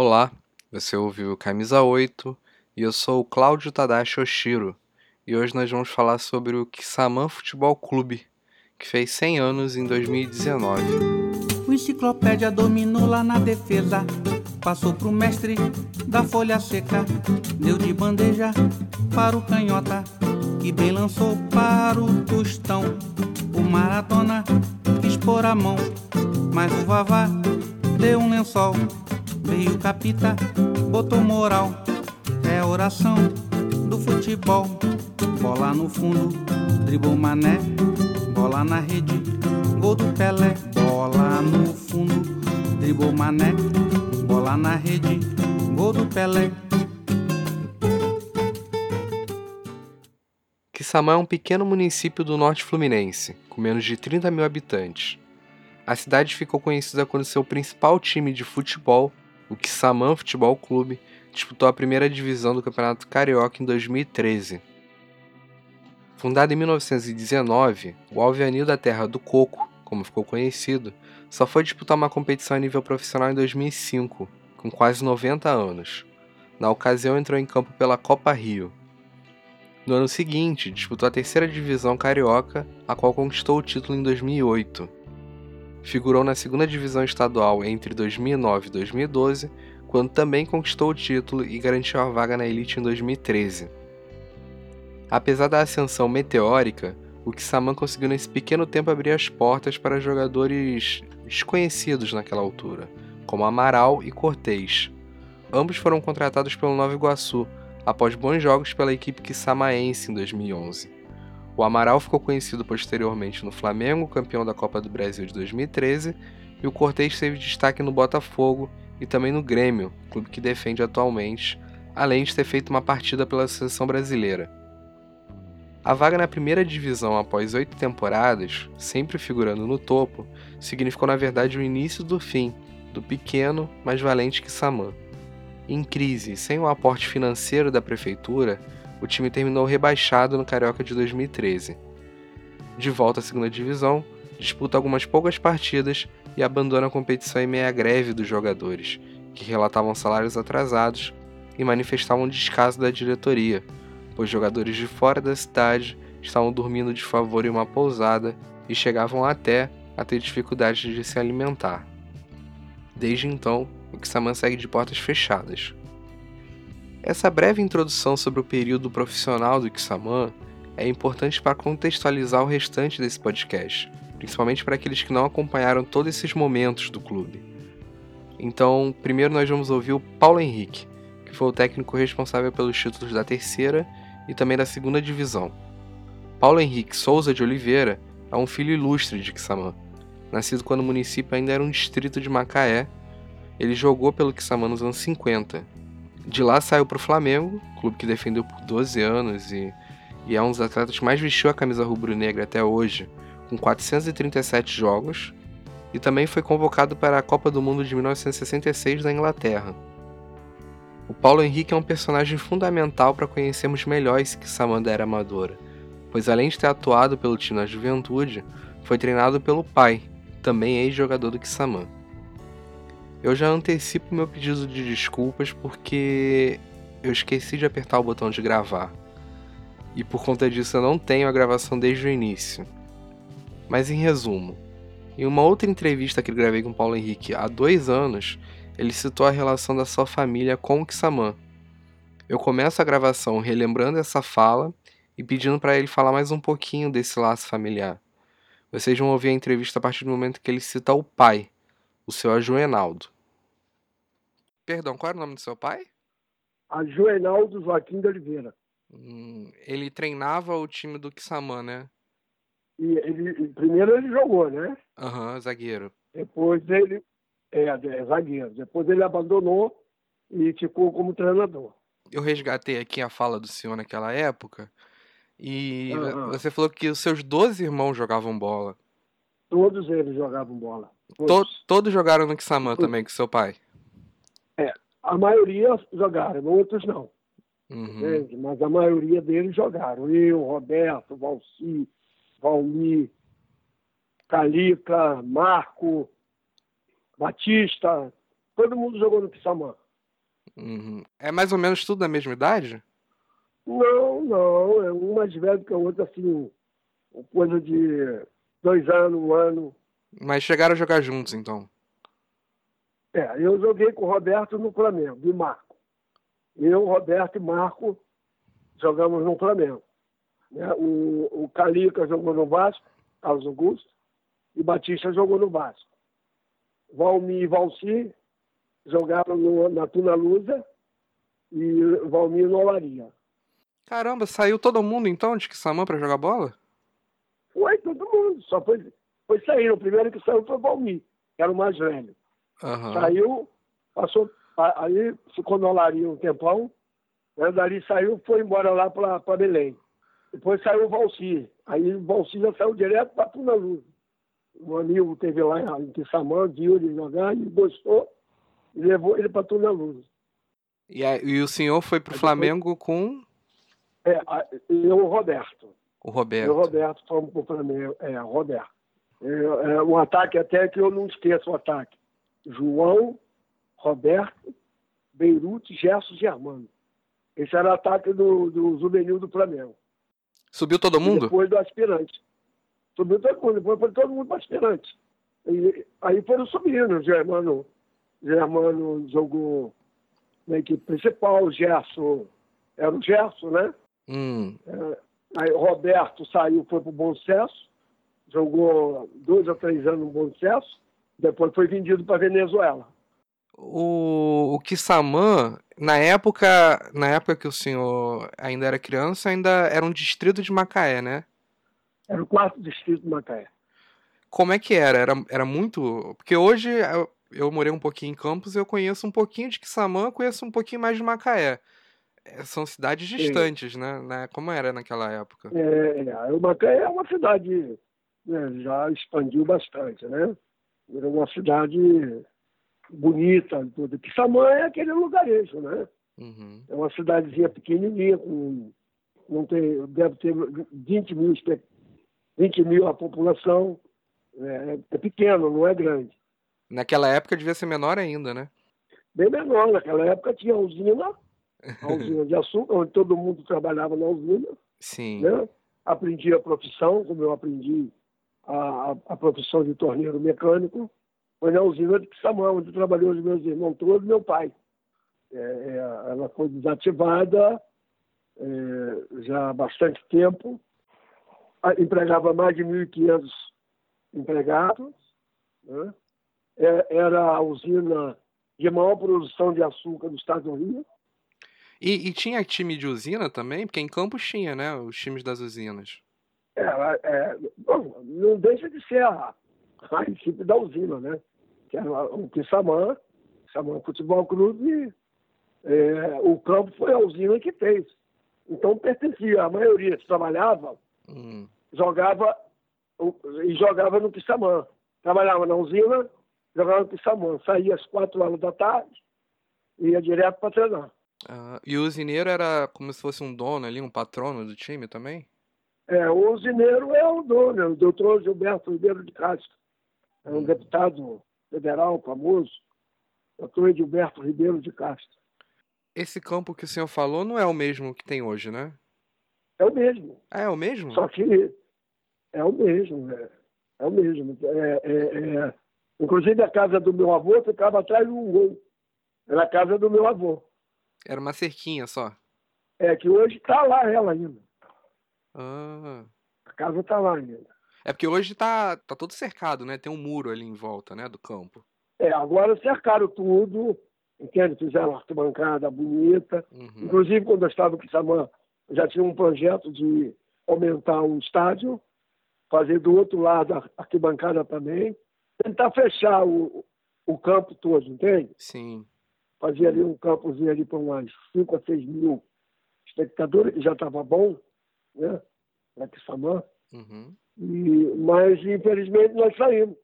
Olá, você ouviu Camisa 8 e eu sou o Cláudio Tadashi Oshiro e hoje nós vamos falar sobre o Kisaman Futebol Clube, que fez 100 anos em 2019. O enciclopédia dominou lá na defesa, passou pro mestre da folha seca, deu de bandeja para o canhota, que bem lançou para o tostão. O maratona quis pôr a mão, mas o vavá deu um lençol. Veio o capita, botou moral, é oração do futebol. Bola no fundo, dribou mané, bola na rede, gol do Pelé. Bola no fundo, dribou mané, bola na rede, gol do Pelé. Quissamã é um pequeno município do norte fluminense, com menos de 30 mil habitantes. A cidade ficou conhecida quando seu principal time de futebol, o Quissamã Futebol Clube, disputou a primeira divisão do Campeonato Carioca em 2013. Fundado em 1919, o Alvianil da Terra do Coco, como ficou conhecido, só foi disputar uma competição a nível profissional em 2005, com quase 90 anos. Na ocasião entrou em campo pela Copa Rio, no ano seguinte, disputou a terceira divisão carioca, a qual conquistou o título em 2008. Figurou na segunda divisão estadual entre 2009 e 2012, quando também conquistou o título e garantiu a vaga na elite em 2013. Apesar da ascensão meteórica, o Kissaman conseguiu nesse pequeno tempo abrir as portas para jogadores desconhecidos naquela altura, como Amaral e Cortez. Ambos foram contratados pelo Nova Iguaçu, após bons jogos pela equipe quissamaense em 2011. O Amaral ficou conhecido posteriormente no Flamengo, campeão da Copa do Brasil de 2013, e o Cortez teve destaque no Botafogo e também no Grêmio, clube que defende atualmente, além de ter feito uma partida pela seleção brasileira. A vaga na primeira divisão após oito temporadas, sempre figurando no topo, significou na verdade o início do fim do pequeno, mas valente Kissamã. Em crise, sem o aporte financeiro da prefeitura, o time terminou rebaixado no Carioca de 2013. De volta à segunda divisão, disputa algumas poucas partidas e abandona a competição em meia greve dos jogadores, que relatavam salários atrasados e manifestavam descaso da diretoria, pois jogadores de fora da cidade estavam dormindo de favor em uma pousada e chegavam até a ter dificuldades de se alimentar. Desde então, o Kissaman segue de portas fechadas. Essa breve introdução sobre o período profissional do Kissaman é importante para contextualizar o restante desse podcast, principalmente para aqueles que não acompanharam todos esses momentos do clube. Então, primeiro nós vamos ouvir o Paulo Henrique, que foi o técnico responsável pelos títulos da terceira e também da segunda divisão. Paulo Henrique Souza de Oliveira é um filho ilustre de Kissamã, nascido quando o município ainda era um distrito de Macaé ele jogou pelo Kissamã nos anos 50. De lá saiu para o Flamengo, clube que defendeu por 12 anos e, e é um dos atletas que mais vestiu a camisa rubro-negra até hoje, com 437 jogos, e também foi convocado para a Copa do Mundo de 1966 da Inglaterra. O Paulo Henrique é um personagem fundamental para conhecermos melhor esse Kissamã da era amadora, pois além de ter atuado pelo time na juventude, foi treinado pelo pai, também ex-jogador do Kissamã. Eu já antecipo meu pedido de desculpas porque eu esqueci de apertar o botão de gravar. E por conta disso eu não tenho a gravação desde o início. Mas em resumo, em uma outra entrevista que gravei com Paulo Henrique há dois anos, ele citou a relação da sua família com o Kissamã. Eu começo a gravação relembrando essa fala e pedindo para ele falar mais um pouquinho desse laço familiar. Vocês vão ouvir a entrevista a partir do momento que ele cita o pai, o seu Ajuenaldo. Perdão, qual era o nome do seu pai? Ajuenaldo Joaquim de Oliveira. Hum, ele treinava o time do Kissamã, né? E ele, primeiro ele jogou, né? Aham, uhum, zagueiro. Depois ele. É, é, zagueiro. Depois ele abandonou e ficou como treinador. Eu resgatei aqui a fala do senhor naquela época. E uhum. você falou que os seus 12 irmãos jogavam bola. Todos eles jogavam bola. Todos, todos jogaram no Kissamã também com seu pai? É, a maioria jogaram, outros não. Uhum. Mas a maioria deles jogaram. Eu, Roberto, Valci, Valmir, Calica, Marco, Batista, todo mundo jogou no Kissamã. Uhum. É mais ou menos tudo da mesma idade? Não, não. É um mais velho que o outro, assim, coisa de dois anos, um ano. Mas chegaram a jogar juntos, então? É, eu joguei com o Roberto no Flamengo, e Marco. Eu, Roberto e Marco jogamos no Flamengo. Né? O, o Calica jogou no Vasco, Carlos Augusto, e Batista jogou no Vasco. Valmir e Valci jogaram no, na Tuna Lusa e Valmir no Olaria. Caramba, saiu todo mundo então de Kissamã para jogar bola? Foi, todo mundo. Só foi, foi sair. O primeiro que saiu foi o Valmir, que era o mais velho. Uhum. Saiu, passou, aí ficou no Olaria um tempão. Né? Dali saiu, foi embora lá para Belém. Depois saiu o Valci. Aí o Valci já saiu direto para Tuna Luz. Um amigo teve lá em Quissamã, viu ele jogar e gostou e levou ele para Tuna Luz. E, e o senhor foi para o Flamengo depois... com? É, eu o Roberto. O Roberto. Eu o Roberto fomos para o Flamengo. É, o Roberto. É, é, um ataque até que eu não esqueço o ataque. João, Roberto, Beirute, Gerson e Armando. Esse era o ataque do, do juvenil do Flamengo. Subiu todo mundo? E depois do aspirante. Subiu todo mundo, depois foi todo mundo para aspirante. E, aí foram subindo. O Germano, Germano jogou na equipe principal, o Gerson era o Gerson, né? Hum. É, aí o Roberto saiu, foi para o Bom Sucesso, jogou dois ou três anos no Bom Sucesso, depois foi vendido para Venezuela. O, o Kissamã, na época, na época que o senhor ainda era criança, ainda era um distrito de Macaé, né? Era o quarto distrito de Macaé. Como é que era? Era, era muito. Porque hoje eu, eu morei um pouquinho em Campos e eu conheço um pouquinho de Kissamã, conheço um pouquinho mais de Macaé. É, são cidades distantes, né? né? Como era naquela época? É, é, o Macaé é uma cidade já expandiu bastante, né? Era uma cidade bonita, tudo. Quissamã é aquele lugarejo, né? Uhum. É uma cidadezinha pequenininha, com, não tem, deve ter 20 mil, 20 mil a população. É, é pequeno, não é grande. Naquela época devia ser menor ainda, né? Bem menor. Naquela época tinha usina, a usina de açúcar, onde todo mundo trabalhava na usina. Sim. Né? Aprendi a profissão, como eu aprendi a, a profissão de torneiro mecânico foi na usina de Pixamã, onde trabalhou os meus irmãos todos meu pai. É, é, ela foi desativada é, já há bastante tempo, empregava mais de 1.500 empregados, né? É, era a usina de maior produção de açúcar do estado do Rio. E, e, tinha time de usina também? Porque em Campos tinha, né? Os times das usinas. É, é, bom, não deixa de ser a, a equipe da usina, né? Que era o Quissamã, Quissamã Futebol Clube, é, o campo foi a usina que fez. Então pertencia, a maioria que trabalhava, hum. jogava e jogava no Quissamã. Trabalhava na usina, jogava no Quissamã. Saía às quatro horas da tarde e ia direto para treinar. Ah, e o usineiro era como se fosse um dono ali, um patrono do time também? É, o usineiro é o dono, é o doutor Gilberto Ribeiro de Castro. É um deputado federal famoso, doutor Gilberto Ribeiro de Castro. Esse campo que o senhor falou não é o mesmo que tem hoje, né? É o mesmo. Ah, é o mesmo? Só que é o mesmo, é, é o mesmo. É, é, é... Inclusive a casa do meu avô ficava atrás de um gol. Era a casa do meu avô. Era uma cerquinha só. É que hoje está lá ela ainda. Ah. A casa está lá ainda. É porque hoje tá, tá todo cercado, né? Tem um muro ali em volta, né? Do campo. É, agora cercaram tudo, entende? Fizeram uma arquibancada bonita. Uhum. Inclusive, quando eu estava em Samã, já tinha um projeto de aumentar um estádio, fazer do outro lado a arquibancada também, tentar fechar o, o campo todo, entende? Sim. Fazer ali um campozinho ali para umas 5 a 6 mil espectadores, que já estava bom, né? Para Quissamã. Uhum. E, mas, infelizmente, nós saímos.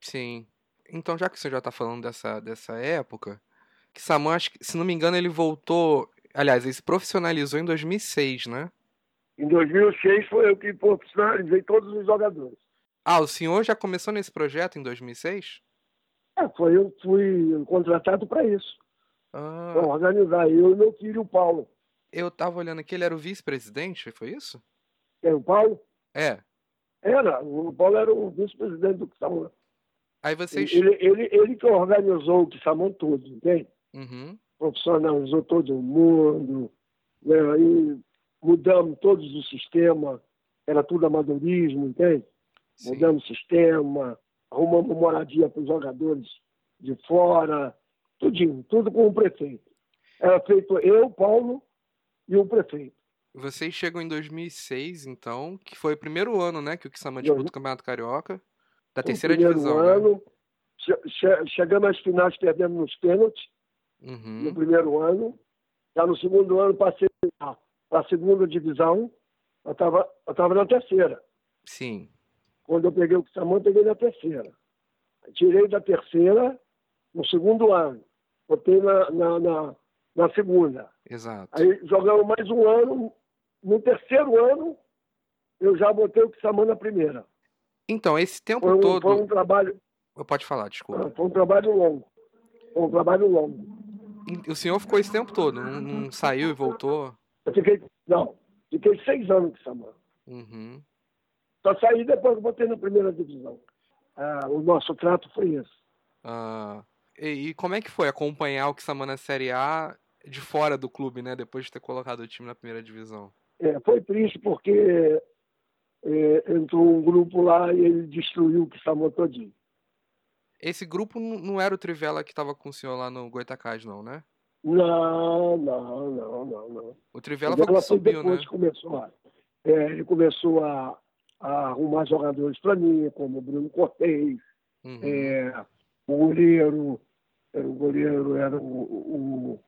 Sim. Então, já que você já está falando dessa, dessa época, que Saman, acho que, se não me engano, ele voltou. Aliás, ele se profissionalizou em 2006, né? Em 2006 foi eu que profissionalizei todos os jogadores. Ah, o senhor já começou nesse projeto em 2006? É, foi eu fui contratado para isso. Ah, Vamos organizar. Eu e meu filho, o Paulo. eu tava olhando aqui, ele era o vice-presidente, foi isso? Quem, o Paulo? É. Era. O Paulo era o vice-presidente do Quissamã. Aí vocês. Ele, ele, ele que organizou o Quissamã todo, entende? Uhum. Profissionalizou todo mundo. Né? Aí mudamos todos o sistema. Era tudo amadorismo, entende? Sim. Mudamos o sistema, arrumamos moradia para os jogadores de fora, tudinho, tudo com o prefeito. Era feito eu, Paulo e o prefeito. Vocês chegam em 2006, então, que foi o primeiro ano, né, que o Kisama Dois- disputa o Campeonato Carioca, da No terceira divisão, né? ano, che- che- chegamos às finais, perdemos nos pênaltis no Uhum. primeiro ano. Já no segundo ano passei para a segunda divisão, eu estava eu tava na terceira. Sim. Quando eu peguei o Quissamã, eu peguei na terceira. Tirei da terceira no segundo ano. Botei na, na, na, na segunda. Exato. Aí jogamos mais um ano. No terceiro ano, eu já botei o Quissamã na primeira. Então, esse tempo Foi um, todo. foi um trabalho, Pode falar, desculpa. foi um trabalho longo. Foi um trabalho longo. O senhor ficou esse tempo todo, não, não saiu e voltou. Eu fiquei, não, fiquei seis anos com. Uhum. Só saí depois que botei na primeira divisão. Ah, o nosso trato foi esse. Ah, e, e como é que foi acompanhar o Kisama na Série A de fora do clube, né? Depois de ter colocado o time na primeira divisão. É, foi triste porque é, entrou um grupo lá e ele destruiu o Quissamã todinho. Esse grupo não era o Trivela que tava com o senhor lá no Goitacás, não, né? Não, não, não, não, não. O Trivela foi o foi subiu, né? depois que começou a, é, ele começou a, a arrumar jogadores para mim, como o Bruno Cortez, Uhum. é, o goleiro, era o goleiro era o, o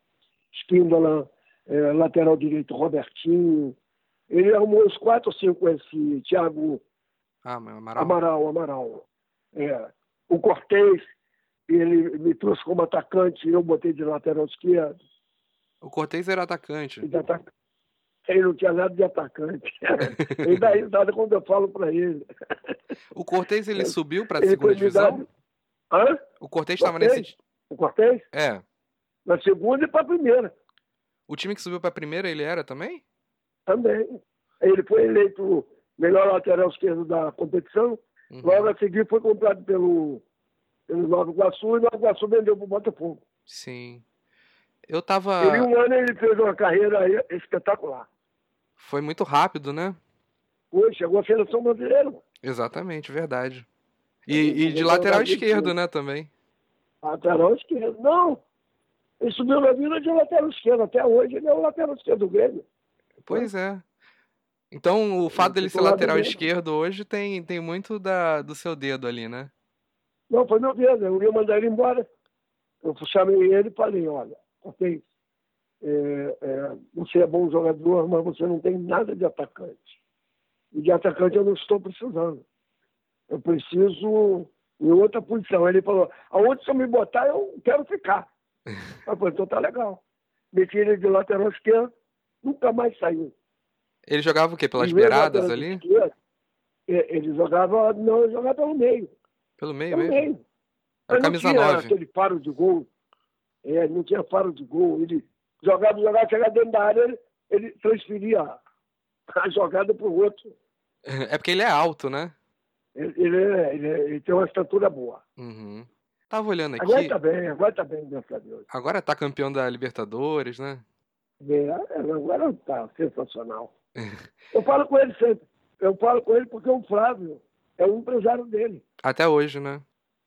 Espíndola, é, lateral direito Robertinho. Ele arrumou uns quatro ou cinco esse Thiago Ah, Amaral. Amaral, Amaral. É. O Cortez, ele me trouxe como atacante, eu botei de lateral esquerdo. O Cortez era atacante. E ataca- Ele não tinha nada de atacante. ele dá risada quando eu falo para ele. O Cortez ele subiu pra Ele segunda divisão? Hã? O Cortez estava nesse. O Cortez? É. Na segunda e para a primeira O time que subiu pra primeira ele era também? também. Ele foi eleito melhor lateral esquerdo da competição. Uhum. Logo a seguir foi comprado pelo, pelo Nova Iguaçu e Nova Iguaçu vendeu para o Botafogo. Sim. Eu tava. Em um ano ele fez uma carreira espetacular. Foi muito rápido, né? Hoje chegou a seleção brasileira. Exatamente, verdade. E, e de lateral esquerdo, né, também. Lateral esquerdo. Não! Ele subiu na vida de lateral esquerdo. Até hoje ele é o lateral esquerdo do Grêmio. Pois é. Então, o fato dele ser lateral esquerdo hoje tem, tem muito da, do seu dedo ali, né? Não, foi meu dedo. Eu ia mandar ele embora. Eu chamei ele e falei, olha, ok, é, é, você é bom jogador, mas você não tem nada de atacante. E de atacante eu não estou precisando. Eu preciso em outra posição. Ele falou, aonde você me botar, eu quero ficar. Falei, então tá legal. Meti ele de lateral esquerdo, nunca mais saiu. Ele jogava o quê? Pelas beiradas ali? esquerdos, é, Ele jogava, não, ele jogava pelo meio. Pelo meio Pelo mesmo? meio. Era Mas não camisa tinha 9. aquele faro de gol. É, não tinha faro de gol. Ele jogava, jogava, chegava dentro da área, ele, ele transferia a jogada para o outro. É porque ele é alto, né? Ele, ele, é- ele é- ele tem uma estatura boa. Uhum. Tava olhando aqui. Agora está bem, agora está bem, graças a Deus. Agora tá campeão da Libertadores, né? É, agora está sensacional. Eu falo com ele sempre. Eu falo com ele porque o Flávio é o empresário dele. Até hoje, né?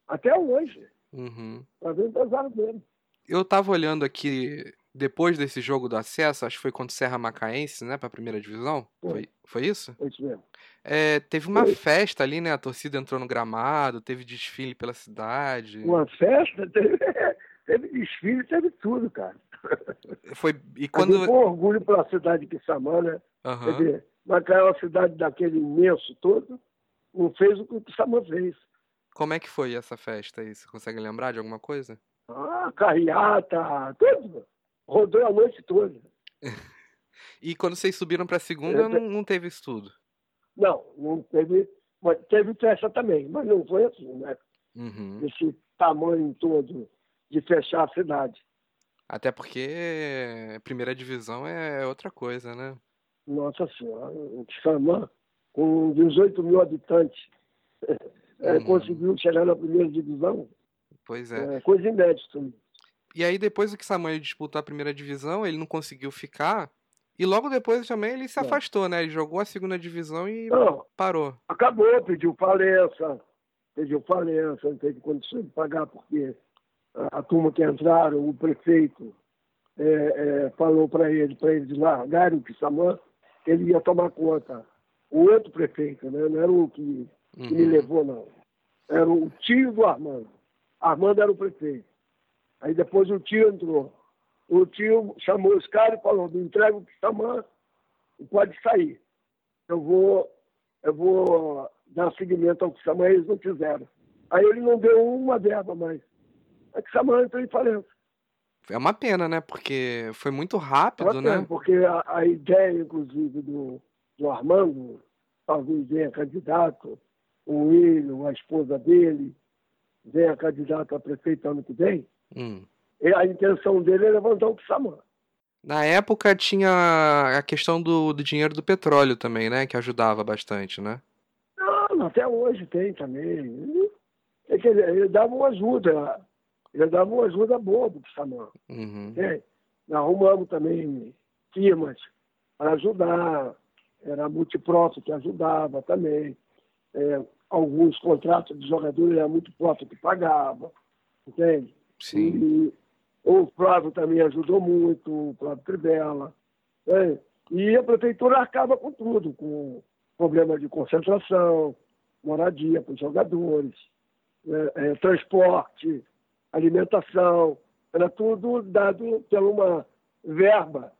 Até hoje. Uhum. Flávio é o empresário dele. Eu tava olhando aqui, depois desse jogo do acesso, acho que foi contra o Serra Macaense, né? Pra primeira divisão. Foi. Foi, foi isso? Foi isso mesmo. É, teve uma Foi. festa ali, né? A torcida entrou no gramado, teve desfile pela cidade. Uma festa, teve, teve desfile, teve tudo, cara. Foi. E Quando... quando. Com orgulho pela cidade de Quissamã, né? Quer Aham. dizer, Macaé é uma cidade daquele imenso todo, não fez o que o Quissamã fez. Como é que foi essa festa aí? Você consegue lembrar de alguma coisa? Ah, carreata, tudo. Rodou a noite toda. E quando vocês subiram pra segunda, É, não, não teve isso tudo. Não, não teve. Teve festa também, mas não foi assim, né? Uhum. Esse tamanho todo de fechar a cidade. Até porque primeira divisão é outra coisa, né? Nossa Senhora, o Xamã, com 18 mil habitantes, é, hum. conseguiu chegar na primeira divisão. Pois é. é coisa inédita. E aí, depois que Samuel disputou a primeira divisão, ele não conseguiu ficar. E logo depois também ele se é. afastou, né? Ele jogou a segunda divisão e não, parou. Acabou, pediu falência. Pediu falência, não teve condições de pagar, porque a, a turma que entraram, o prefeito é, é, falou para ele, para eles largarem o Kissamã, ele ia tomar conta. O outro prefeito, né? Não era o que, que uhum. me levou, não. Era o tio do Armando. Armando era o prefeito. Aí depois o tio entrou. O tio chamou os caras e falou, me entrega o Kissamã e pode sair. Eu vou, eu vou dar seguimento ao Kissamã, eles não quiseram. Aí ele não deu uma verba mais. A Kissamã entrou em falência. É uma pena, né? Porque foi muito rápido, é né? Porque a, a, ideia, inclusive, do, do Armando, talvez venha candidato, o William, a esposa dele, venha candidato a prefeito ano que vem, hum. a intenção dele é levantar o Psamã. Na época tinha a questão do, do dinheiro do petróleo também, né? Que ajudava bastante, né? Não, até hoje tem também. Ele dava uma ajuda ele dava uma ajuda boa para o Psamã. Uhum. Arrumamos também firmas para ajudar, era a Multiproto que ajudava também. É, alguns contratos de jogadores era Multiproto que pagava, entende? Sim. E, o Flávio também ajudou muito, o Flávio Tribela. Né? E a prefeitura arcava com tudo, com problema de concentração, moradia para os jogadores, é, é, transporte, alimentação, era tudo dado por uma verba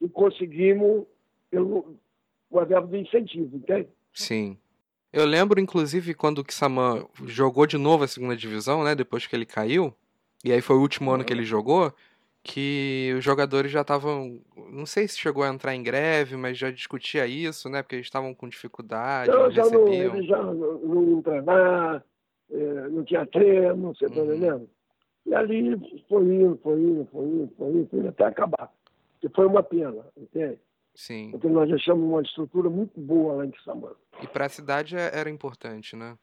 e conseguimos pelo, uma verba de incentivo, entende? Sim. Eu lembro, inclusive, quando o Kissaman jogou de novo a segunda divisão, né? Depois que ele caiu, e aí foi o último ano que ele jogou, que os jogadores já estavam. Não sei se chegou a entrar em greve, mas já discutia isso, né? Porque eles estavam com dificuldade, não, não já recebiam. Não, eles já não, não iam treinar, é, não tinha treino, você tá uhum. entendendo? E ali foi indo, foi indo, foi indo, foi indo, foi indo até acabar. E foi uma pena, entende? Sim. Porque nós deixamos uma estrutura muito boa lá em Quissamã. E para a cidade é, era importante, né?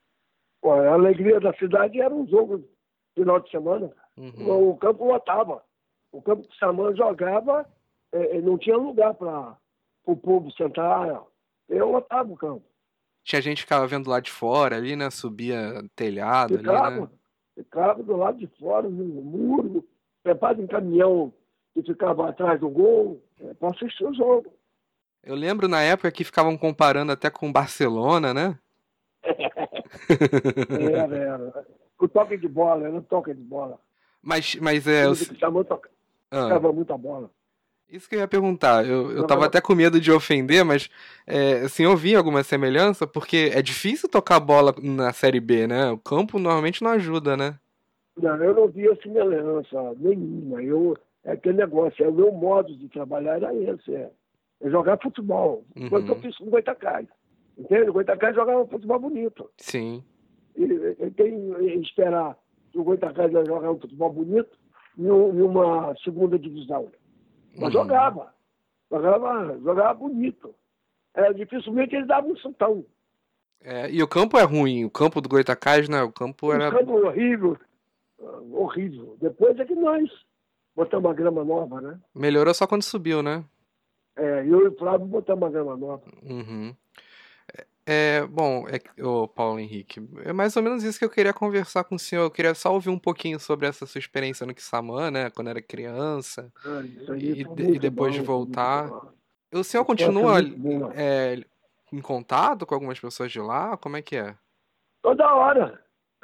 a alegria da cidade era um jogo final de semana. Uhum. O campo lotava. O campo de Samã jogava, é, é, não tinha lugar para o povo sentar. Eu lotava o campo. Tinha gente que ficava vendo lá de fora ali, né? Subia telhado ficava, ali, né? ficava do lado de fora, no muro, preparado em caminhão que ficava atrás do gol, é, para assistir o jogo. Eu lembro na época que ficavam comparando até com o Barcelona, né? era, era. O toque de bola, era o toque de bola. Mas, mas é. Eu... Ficava ah. muita bola. Isso que eu ia perguntar. Eu, eu tava até com medo de ofender, mas é, assim, eu vi alguma semelhança, porque é difícil tocar bola na Série B, né? O campo normalmente não ajuda, né? Não, eu não vi a semelhança nenhuma. Eu, é aquele negócio, é o meu modo de trabalhar era esse, é, é jogar futebol. Uhum. Eu fiz com o Goitacai. Entende? O Goitacai jogava futebol bonito. Sim. Quem esperar que o Goitacai jogar um futebol bonito em uma segunda divisão? Mas uhum. jogava. Jogava, jogava bonito. É, dificilmente ele dava um chutão. É, e o campo é ruim, o campo do Goitacás, né? O campo era. O campo horrível. Horrível. Depois é que nós botamos uma grama nova, né? Melhorou só quando subiu, né? É, eu e o Flávio botamos uma grama nova. Uhum. É, bom, é, ô Paulo Henrique, é mais ou menos isso que eu queria conversar com o senhor. Eu queria só ouvir um pouquinho sobre essa sua experiência no Kissamã, né? Quando era criança. Ah, e, e, depois bom, de voltar. O senhor continua é, em contato com algumas pessoas de lá? Como é que é? Toda hora.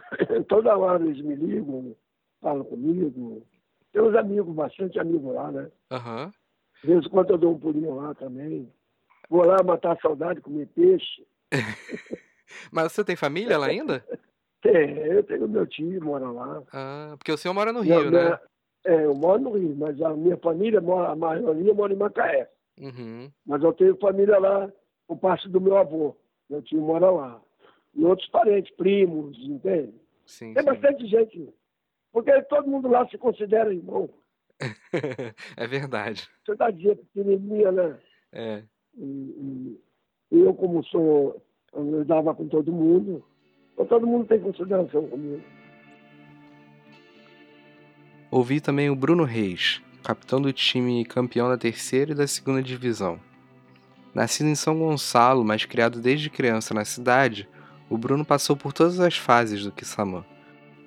Toda hora eles me ligam, falam comigo. Tem uns amigos, bastante amigos lá, né? Aham. Uhum. De vez em quando eu dou um pulinho lá também. Vou lá matar a saudade, comer peixe. Mas você tem família lá ainda? Tem, eu tenho meu tio, mora lá. Ah, porque o senhor mora no Rio, né? é, eu moro no Rio, mas a minha família, mora, a maioria mora em Macaé. Uhum. Mas eu tenho família lá, por parte do meu avô. Meu tio mora lá. E outros parentes, primos, entende? Sim, tem sim. bastante gente. Porque todo mundo lá se considera irmão. é verdade. Cidadezinha pequenininha, né? É. E, e eu, como sou, eu dava com todo mundo, todo mundo tem consideração comigo. Ouvi também o Bruno Reis, capitão do time campeão da terceira e da segunda divisão. Nascido em São Gonçalo, mas criado desde criança na cidade, o Bruno passou por todas as fases do Kissamã,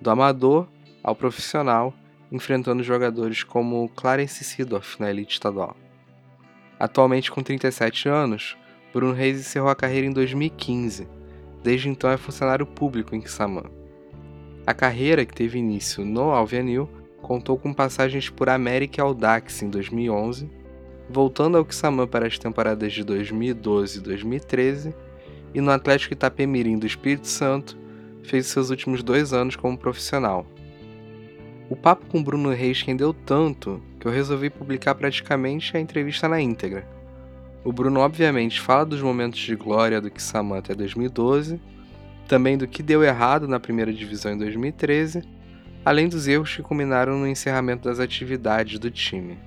do amador ao profissional, enfrentando jogadores como Clarence Seedorf na elite estadual. Atualmente com 37 anos, Bruno Reis encerrou a carreira em 2015. Desde então é funcionário público em Kissamã. A carreira, que teve início no Alvianil, contou com passagens por América e Audax em 2011, voltando ao Kissamã para as temporadas de 2012 e 2013, e no Atlético Itapemirim do Espírito Santo, fez seus últimos dois anos como profissional. O papo com Bruno Reis rendeu tanto que eu resolvi publicar praticamente a entrevista na íntegra. O Bruno obviamente fala dos momentos de glória do Kissamã até 2012, também do que deu errado na primeira divisão em 2013 além dos erros que culminaram no encerramento das atividades do time.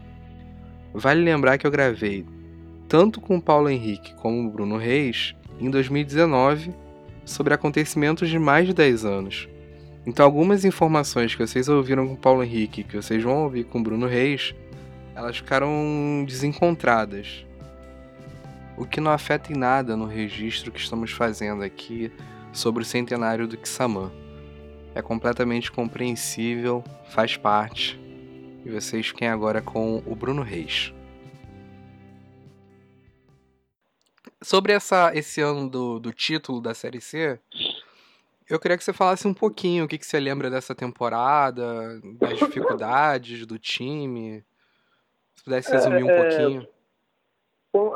Vale lembrar que eu gravei tanto com o Paulo Henrique como o Bruno Reis em 2019 sobre acontecimentos de mais de 10 anos. Então algumas informações que vocês ouviram com o Paulo Henrique que vocês vão ouvir com o Bruno Reis, elas ficaram desencontradas. O que não afeta em nada no registro que estamos fazendo aqui sobre o centenário do Kissamã é completamente compreensível, faz parte. E vocês fiquem agora com o Bruno Reis. Sobre essa, esse ano do, do título da Série C, eu queria que você falasse um pouquinho o que, que você lembra dessa temporada, das dificuldades do time. Se pudesse resumir um é, é pouquinho.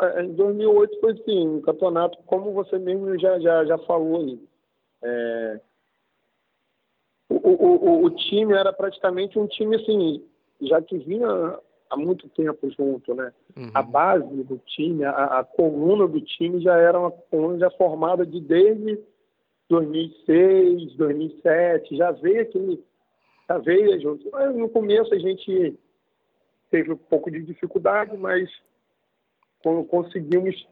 É, em 2008 foi assim, um campeonato, como você mesmo já, já, já falou aí. É, o, o, o time era praticamente um time assim, já que vinha há muito tempo junto, né? Uhum. A base do time, a, a, coluna do time já era uma coluna já formada de desde 2006, 2007, já veio aquele, já veio junto. Mas no começo a gente teve um pouco de dificuldade, mas conseguimos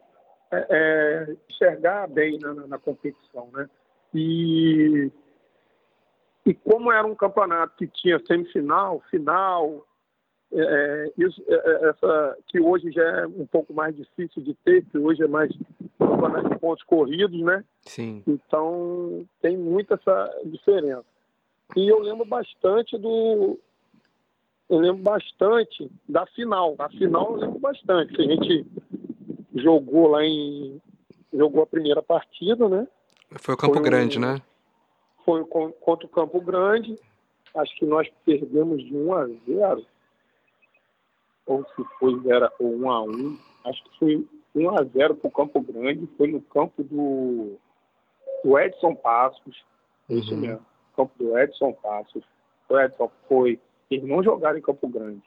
é, é, enxergar bem na, na, na competição, né? E e como era um campeonato que tinha semifinal, final, é, é isso, é, é, essa, que hoje já é um pouco mais difícil de ter, que hoje é mais campeonato de pontos corridos, né? Sim. Então tem muita essa diferença. E eu lembro bastante do. Eu lembro bastante da final. A final eu lembro bastante. Que a gente jogou lá em. Jogou a primeira partida, né? Foi o Campo Foi um, Grande, né? foi contra o Campo Grande. Acho que nós perdemos de 1 a 0. Ou se foi 0 ou 1 a 1. Acho que foi 1 a 0 para o Campo Grande. Foi no campo do, do Edson Passos. Uhum. Isso mesmo. Campo do Edson Passos. O Edson foi. Eles não jogaram em Campo Grande.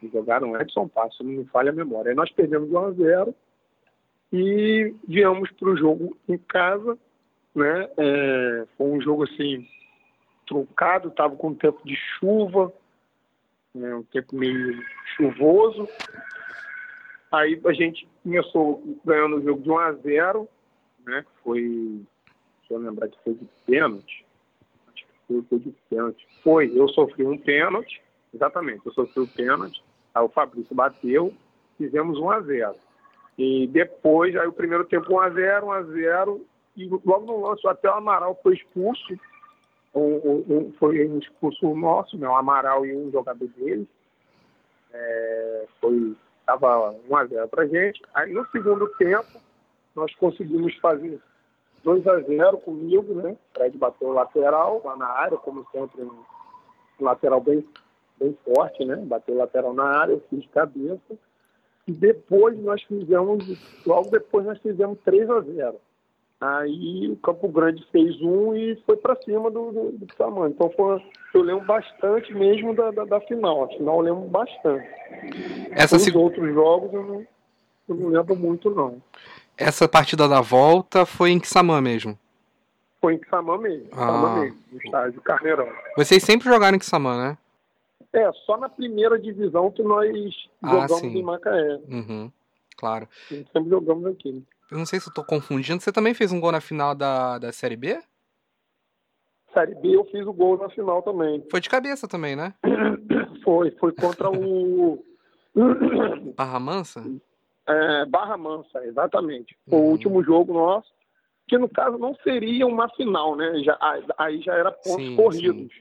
Eles jogaram Edson Passos, não me falha a memória. Aí nós perdemos de 1 a 0 e viemos para o jogo em casa né? É, foi um jogo assim truncado, estava com um tempo de chuva, né? um tempo meio chuvoso. Aí a gente começou ganhando o jogo de 1 a 0, né? Foi, deixa eu lembrar que foi de pênalti. Foi, de pênalti. Foi, eu sofri um pênalti, exatamente, eu sofri um pênalti. Aí o Fabrício bateu, fizemos 1 a 0. E depois, aí o primeiro tempo 1 a 0, 1 a 0, e logo no lance até o Amaral foi expulso, um, um, foi um expulso nosso, né, o Amaral e um jogador dele. É, foi estava 1 a 0 para gente. Aí no segundo tempo nós conseguimos fazer 2 a 0 comigo, né? Fred bateu o lateral lá na área, como sempre um, lateral bem bem forte, né? Bateu o lateral na área, eu fiz cabeça. E depois nós fizemos, logo depois nós fizemos 3 a 0. Aí o Campo Grande fez um e foi para cima do, do, do tamanho. Então foi, eu lembro bastante mesmo da, da, da, final. A final eu lembro bastante. Essa Os outros jogos eu não, eu não lembro muito, não. Essa partida da volta foi em Quissamã mesmo? Foi em Quissamã mesmo, ah. mesmo, no estádio Carneirão. Vocês sempre jogaram em Quissamã, né? É, só na primeira divisão que nós Ah, jogamos sim. em Macaé. Uhum, claro. A gente sempre jogamos aqui. Eu não sei se eu tô confundindo. Você também fez um gol na final da, da Série B? Série B eu fiz o gol na final também. Foi de cabeça também, né? Foi, foi contra o Barra Mansa? É, Barra Mansa, exatamente. Foi o Uhum. último jogo nosso, que no caso não seria uma final, né? Já, aí já era pontos Sim, corridos.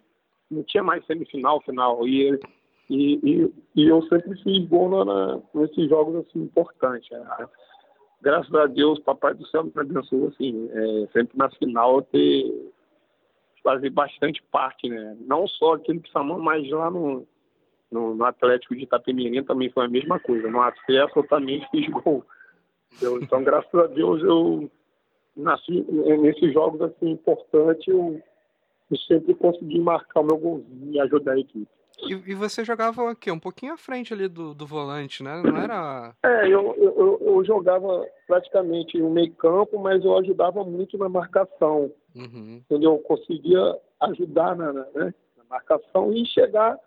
Não tinha mais semifinal, final. E, e, e, e eu sempre fiz gol na, nesses jogos assim, importantes. É, graças a Deus, Papai do Céu me abençoou, assim, é, sempre na final ter fazer bastante parte, né? Não só aqui no Pissamã, mas lá no, no, no Atlético de Itapemirim também foi a mesma coisa. No acesso eu também fiz gol. Então, graças a Deus, eu nasci nesses jogos assim importantes, eu, eu sempre consegui marcar o meu golzinho e ajudar a equipe. E, e você jogava o quê? Um pouquinho à frente ali do, do volante, né? Não era. É, eu, eu, eu- eu jogava praticamente no meio campo, mas eu ajudava muito na marcação. Uhum. entendeu? Eu conseguia ajudar na, na, né, na marcação e chegar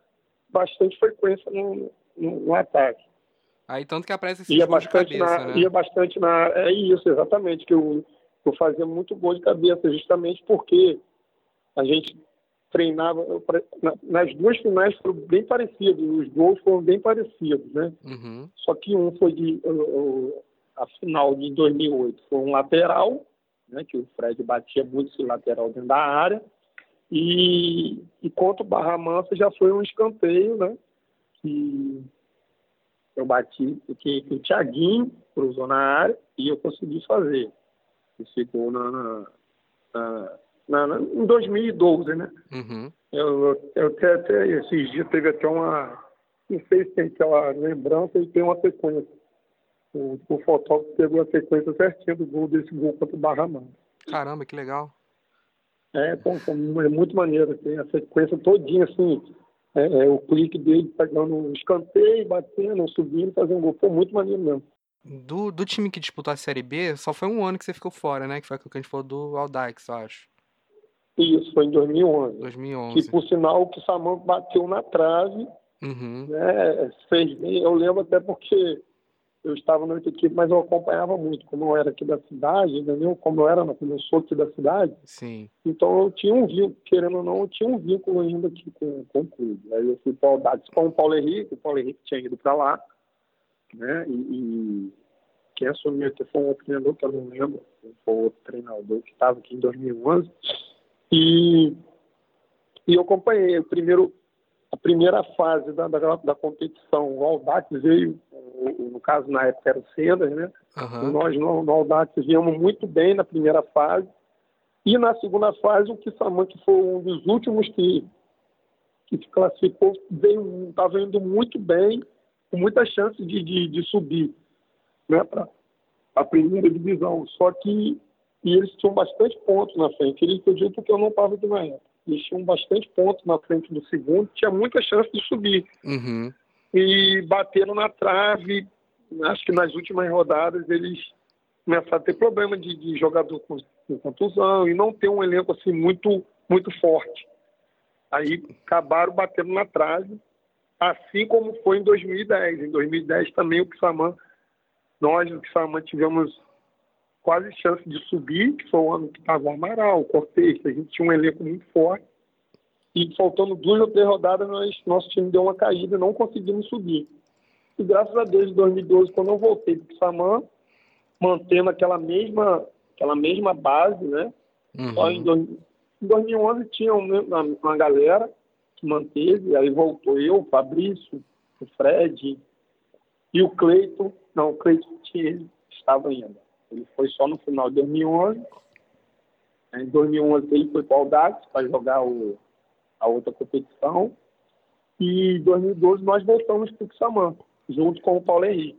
bastante frequência no, no, no ataque. Aí tanto que aparece esses Ia bastante, cabeça, na, né? ia bastante na. É isso, exatamente, que eu, eu fazia muito gol de cabeça, justamente porque a gente treinava. nas duas finais foram bem parecidos, os gols foram bem parecidos, né? Uhum. Só que um foi de. a final de 2008 foi um lateral, né, que o Fred batia muito esse lateral dentro da área. E, e contra o Barra Mansa já foi um escanteio, né? Que eu bati, que, que o Thiaguinho cruzou na área e eu consegui fazer. Esse gol na, na, na, na- na- em 2012, né? Uhum. Eu, eu até, até esses dias teve até uma. Não sei se tem aquela lembrança e tem uma sequência. O, o fotógrafo pegou a sequência certinha do gol desse gol contra o Barra Mansa. Caramba, que legal. É, então, é muito maneiro. Tem a sequência todinha, assim. É, é, o clique dele pegando um escanteio, batendo, subindo, fazendo gol. Foi muito maneiro mesmo. Do, do time que disputou a Série B, só foi um ano que você ficou fora, né? Que foi aquilo que a gente falou do Audax, eu acho. Isso, foi em 2011. 2011. Que, por sinal, o Kissamã bateu na trave Uhum. né, fez bem. Eu lembro até porque eu estava na outra equipe, mas eu acompanhava muito. Como eu era aqui da cidade, entendeu? Como eu era, como eu sou aqui da cidade, Sim. então eu tinha um vínculo, querendo ou não, eu tinha um vínculo ainda aqui com, com o clube. Aí eu fui para o Audax com o Paulo Henrique, o Paulo Henrique tinha ido para lá, né? E, e quem assumiu aqui foi um outro treinador, que eu não lembro, foi outro treinador que estava aqui em 2011. E, e eu acompanhei o primeiro a primeira fase da, da, da competição. O Audax veio, no caso, na época era o Sendas, né? Aham. Nós no, no Audax viemos muito bem na primeira fase. E na segunda fase, o Kissamã, que foi um dos últimos que, que se classificou, veio, estava indo muito bem, com muita chance de, de, de subir né, para a primeira divisão. Só que e eles tinham bastante pontos na frente. Eles podiam porque eu não estava aqui na época. Eles tinham bastante pontos na frente do segundo, tinha muita chance de subir Uhum. E bateram na trave. Acho que nas últimas rodadas eles começaram a ter problema de, de jogador com, com contusão e não ter um elenco assim muito, muito forte. Aí acabaram batendo na trave, assim como foi em 2010. Em 2010 também o Kissamã, nós do Kissamã tivemos quase chance de subir, que foi o ano que estava o Amaral, o Cortez, a gente tinha um elenco muito forte. E faltando duas ou três rodadas, nós, nosso time deu uma caída e não conseguimos subir. E graças a Deus, em 2012, quando eu voltei para o Samã, mantendo aquela mesma, aquela mesma base, né? Só em, Uhum. dois- em 2011 tinha uma, uma galera que manteve, aí voltou eu, o Fabrício, o Fred e o Cleiton. Não, o Cleiton tinha, estava ainda. Ele foi só no final de 2011. Em 2011 ele foi para o Audax para jogar o, a outra competição. E em 2012 nós voltamos para o Xamã, junto com o Paulo Henrique.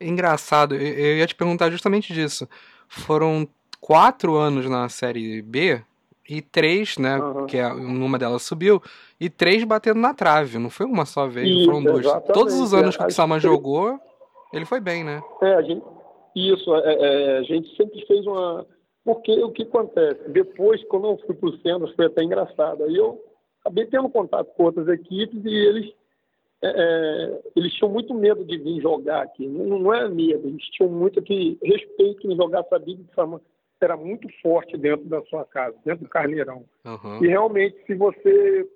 É engraçado, eu, ia te perguntar justamente disso. Foram quatro anos na Série B e três, né? Aham. Que é, uma delas subiu, e três batendo na trave. Não foi uma só vez, Isso, foram duas. Todos os anos que o Kisama gente- jogou, ele foi bem, né? É, a gente, isso, é, é, a gente sempre fez uma. Porque o que acontece? Depois, quando eu fui para o centro, foi até engraçado. Aí eu, acabei tendo contato com outras equipes e eles é, é, eles tinham muito medo de vir jogar aqui. Não, não é medo, eles tinham muito que respeito em jogar, sabia que era muito forte dentro da sua casa, dentro do Carneirão. Uhum. E realmente, se você.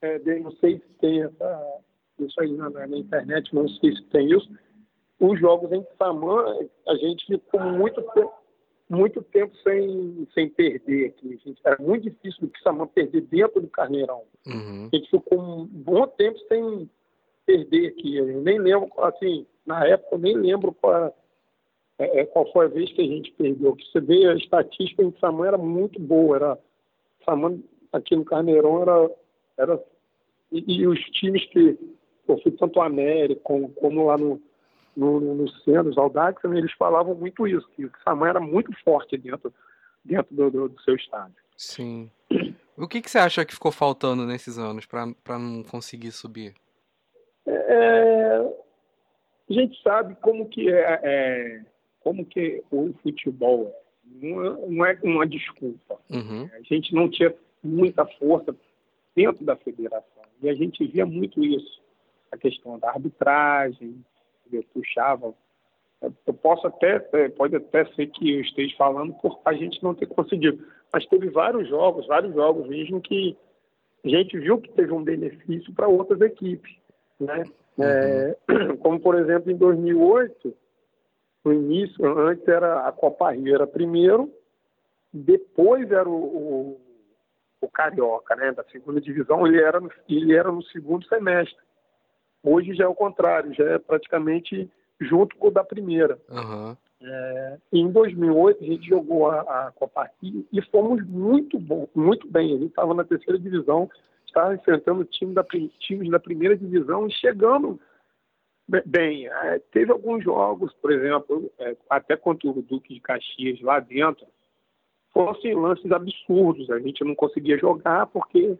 É, não sei se tem essa, isso aí na, na, internet, não sei se tem isso. Os jogos em Samã, a gente ficou muito tempo, muito tempo sem, sem perder aqui. Gente, era muito difícil o Samã perder dentro do Carneirão. Uhum. A gente ficou um bom tempo sem perder aqui. Eu nem lembro, assim, na época eu nem lembro qual, é, é, qual foi a vez que a gente perdeu. Que você vê a estatística em Samã era muito boa. Era, Samã aqui no Carneirão era. era e, e os times que. Eu fui tanto o América como, como lá no, no, no, no centro, os Audax, eles falavam muito isso, que o Samã era muito forte dentro, dentro do, do, do seu estádio. Sim. O que, que você acha que ficou faltando nesses anos para não conseguir subir? É, a gente sabe como que é, é como que o futebol é. Não, é, não é uma desculpa. Uhum. A gente não tinha muita força dentro da federação. E a gente via muito isso. A questão da arbitragem, eu puxava. Eu posso até, é, pode até ser que eu esteja falando por a gente não ter conseguido. Mas teve vários jogos, vários jogos mesmo que a gente viu que teve um benefício para outras equipes. Né? Uhum. É, como, por exemplo, em 2008, no início, antes era a Copa Rio, era primeiro, depois era o, o, o, Carioca, né, da segunda divisão, ele era, ele era no segundo semestre. Hoje já é o contrário, já é praticamente junto com o da primeira. Uhum. É, em 2008 a gente jogou a, a Copa e fomos muito bom, muito bem. A gente estava na terceira divisão, estava enfrentando time da, times da primeira divisão e chegando Bem, é, teve alguns jogos, por exemplo, é, até contra o Duque de Caxias lá dentro, fossem lances absurdos. A gente não conseguia jogar porque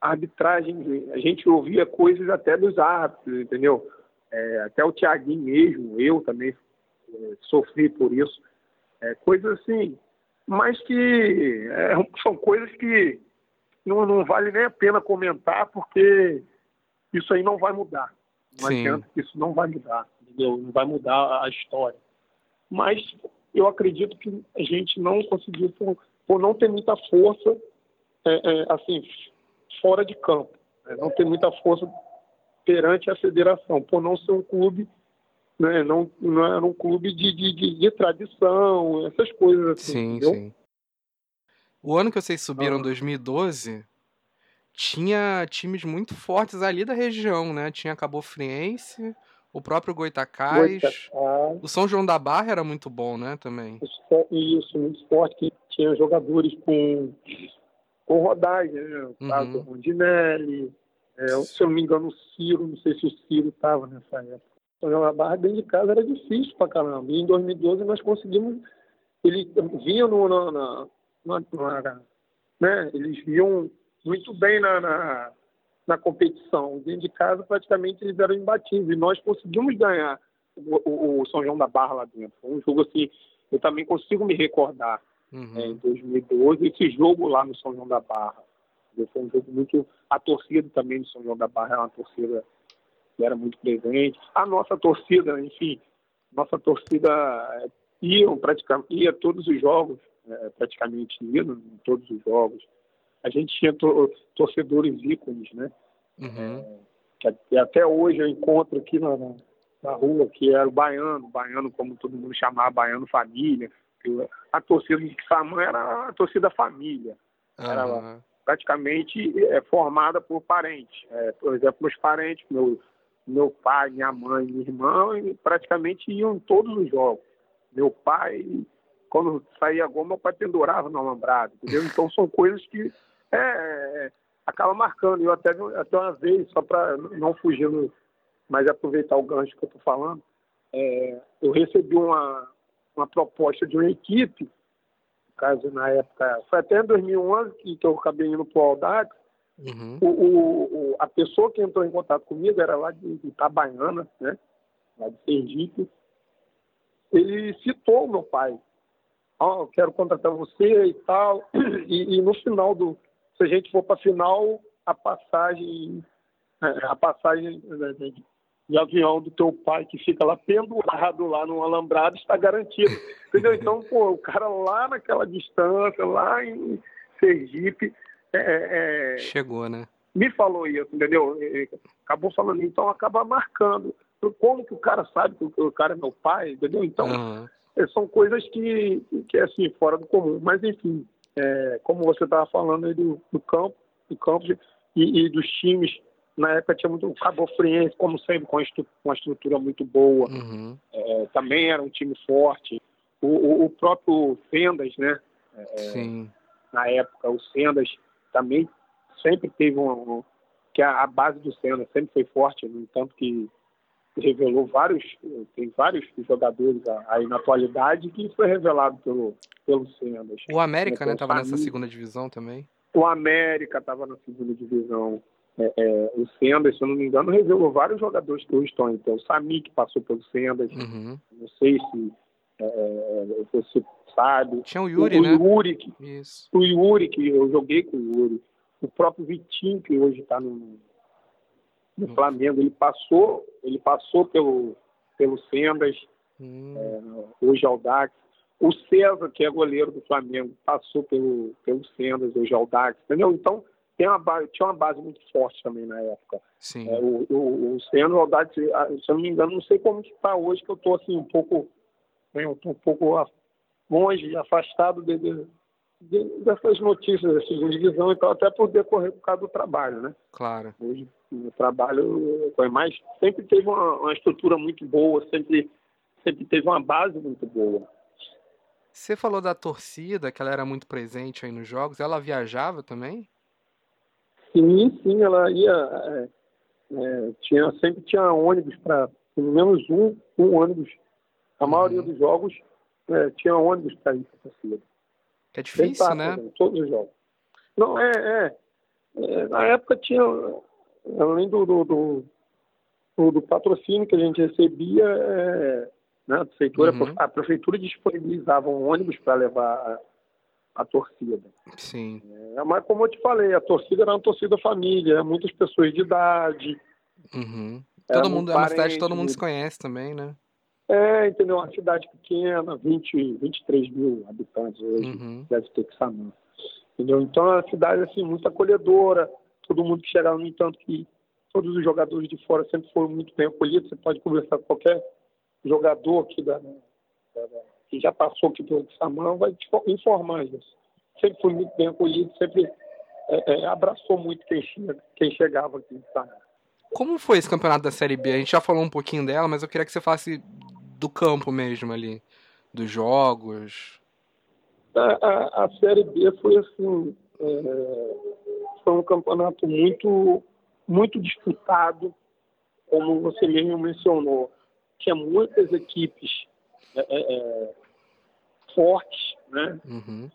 arbitragem, a gente ouvia coisas até dos árbitros, entendeu? É, até o Thiaguinho mesmo, eu também é, sofri por isso. É, coisas assim, mas que é, são coisas que não, não vale nem a pena comentar porque isso aí não vai mudar. Não Sim. adianta que isso não vai mudar, entendeu? Não vai mudar a história. Mas eu acredito que a gente não conseguiu, por, por não ter muita força, é, é, assim, fora de campo. Né? Não ter muita força perante a federação, por não ser um clube, né? não, não era um clube de, de, de, de tradição, essas coisas assim. Sim, entendeu? sim. O ano que vocês subiram, ah. 2012, tinha times muito fortes ali da região, né? Tinha Cabo Friense, o próprio Goitacás, Goitacás. o São João da Barra era muito bom, né, também. Isso, muito forte, que tinha jogadores com, com rodagem, né? O caso uhum. Rondinelli, é, se eu não me engano, o Ciro, não sei se o Ciro estava nessa época. João da Barra dentro de casa era difícil pra caramba. E em 2012 nós conseguimos, ele vinha no, na, na, na, na né? Eles viam muito bem na, na, na, competição. Dentro de casa, praticamente, eles eram imbatíveis. E nós conseguimos ganhar o, o, o, São João da Barra lá dentro. Foi um jogo assim, eu também consigo me recordar. Uhum. É, em 2012, esse jogo lá no São João da Barra. Foi um jogo muito. A torcida também do São João da Barra é uma torcida que era muito presente. A nossa torcida, enfim, nossa torcida é, ia praticamente ia todos os jogos, é, praticamente ia em todos os jogos a gente tinha torcedores ícones, né? Uhum. É, que até hoje eu encontro aqui na, na, rua, que era o baiano, baiano como todo mundo chamava, baiano família. A torcida de Samã era a torcida família. Uhum. Era praticamente é, formada por parentes. É, por exemplo, meus parentes, meu, meu pai, minha mãe, minha irmã, praticamente iam em todos os jogos. Meu pai, quando saía gol, meu pai pendurava no alambrado, entendeu? Então são coisas que é, é, acaba marcando. Eu até, até uma vez, só para não fugir, mas aproveitar o gancho que eu estou falando, é, eu recebi uma, uma proposta de uma equipe, no caso, na época, foi até em 2011 que, que eu acabei indo para o uhum. o, o, a pessoa que entrou em contato comigo era lá de, de Itabaiana, né, lá de Sergipe, ele citou o meu pai. Oh, quero contratar você e tal. E, e no final do, se a gente for para a final, a passagem, é, a passagem né, de avião do teu pai que fica lá pendurado lá no alambrado está garantido. Entendeu? Então, pô, o cara lá naquela distância, lá em Sergipe. É, é, é Chegou, né? Me falou isso, entendeu? Acabou falando, então acaba marcando. Como que o cara sabe que o cara é meu pai, entendeu? Então, uhum. são coisas que, que é assim, fora do comum. Mas, enfim, é, como você estava falando aí do, do campo, do campo e, e dos times na época tinha muito o Cabo Friense, como sempre, com uma estrutura muito boa. Uhum. É, também era um time forte. O, o, o próprio Fendas, né? É, Sim. Na época, o Sendas também sempre teve um, um que a, a, base do Sendas sempre foi forte, no entanto que revelou vários, tem vários jogadores aí na atualidade que foi revelado pelo, pelo Sendas. O América, né, estava nessa segunda divisão também. O América estava na segunda divisão. É, é, o Sendas, se eu não me engano, revelou vários jogadores que hoje estão. Então, o Sami, que passou pelo Sendas, uhum. não sei se é, é você sabe. Tinha o Yuri, o, né? O Yuri, que, Isso. o Yuri, que eu joguei com o Yuri. O próprio Vitinho, que hoje está no, no uhum. Flamengo, ele passou, ele passou pelo, pelo Sendas, uhum. é, hoje é o Dax. O César, que é goleiro do Flamengo, passou pelo, pelo Sendas, hoje é o Dax, entendeu? Então, tem uma base, tinha uma base muito forte também na época. Sim. É, o, o, o Senna, Aldade, se eu não me engano, não sei como que está hoje, que eu estou assim, um pouco, né, eu um pouco longe, afastado de, de, de, dessas notícias da segunda divisão, então até por decorrer por causa do trabalho, né? Claro. Hoje o trabalho foi mais, sempre teve uma, uma estrutura muito boa, sempre, sempre teve uma base muito boa. Você falou da torcida, que ela era muito presente aí nos jogos. Ela viajava também? Sim, sim, ela ia. É, é, tinha, sempre tinha ônibus para, pelo menos um, um ônibus. A uhum. maioria dos jogos é, tinha ônibus para ir para torcida. É difícil, né? Todos os jogos. Não, é, é, é, Na época tinha, além do, do, do, do, do patrocínio que a gente recebia, é, né, a, prefeitura, uhum. a prefeitura disponibilizava um ônibus para levar a torcida. Sim. É, mas como eu te falei, a torcida era uma torcida família, muitas pessoas de idade. Uhum. Todo mundo, é uma cidade que todo mundo se conhece também, né? É, entendeu? Uma cidade pequena, 20, 23 mil habitantes hoje, uhum. deve ter que saber. Entendeu? Então é uma cidade assim, muito acolhedora, todo mundo que chegava, no entanto que todos os jogadores de fora sempre foram muito bem acolhidos, você pode conversar com qualquer jogador aqui da, da, da que já passou aqui pelo Samão, vai te informar isso. Sempre foi muito bem acolhido, sempre é, é, abraçou muito quem, quem chegava aqui Samão. Como foi esse campeonato da Série B? A gente já falou um pouquinho dela, mas eu queria que você falasse do campo mesmo ali, dos jogos. A, a, a Série B foi assim, é, foi um campeonato muito, muito disputado, como você mesmo mencionou. Tinha muitas equipes é, é, é fortes, né? Uhum.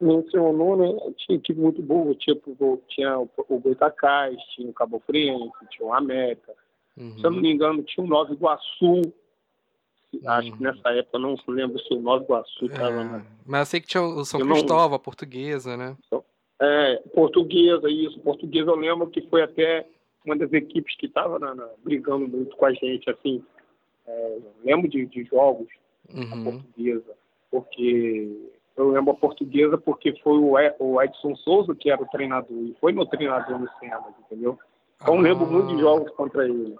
Mencionou, né? Tinha equipe muito boa, tipo, tinha o, o Goitacás, tinha o Cabo Friense, tinha o América. Uhum. Se eu não me engano, tinha o Nova Iguaçu. Uhum. Acho que nessa época, não lembro se o Nova Iguaçu estava. É, Mas eu sei que tinha o São eu Cristóvão, não... a portuguesa, né? É, portuguesa, isso. Portuguesa eu lembro que foi até uma das equipes que estava brigando muito com a gente, assim. É, lembro de, de jogos uhum. portuguesa porque eu lembro a portuguesa porque foi o Edson Souza que era o treinador e foi meu treinador no Cenas, entendeu? Então ah. lembro muito de jogos contra ele.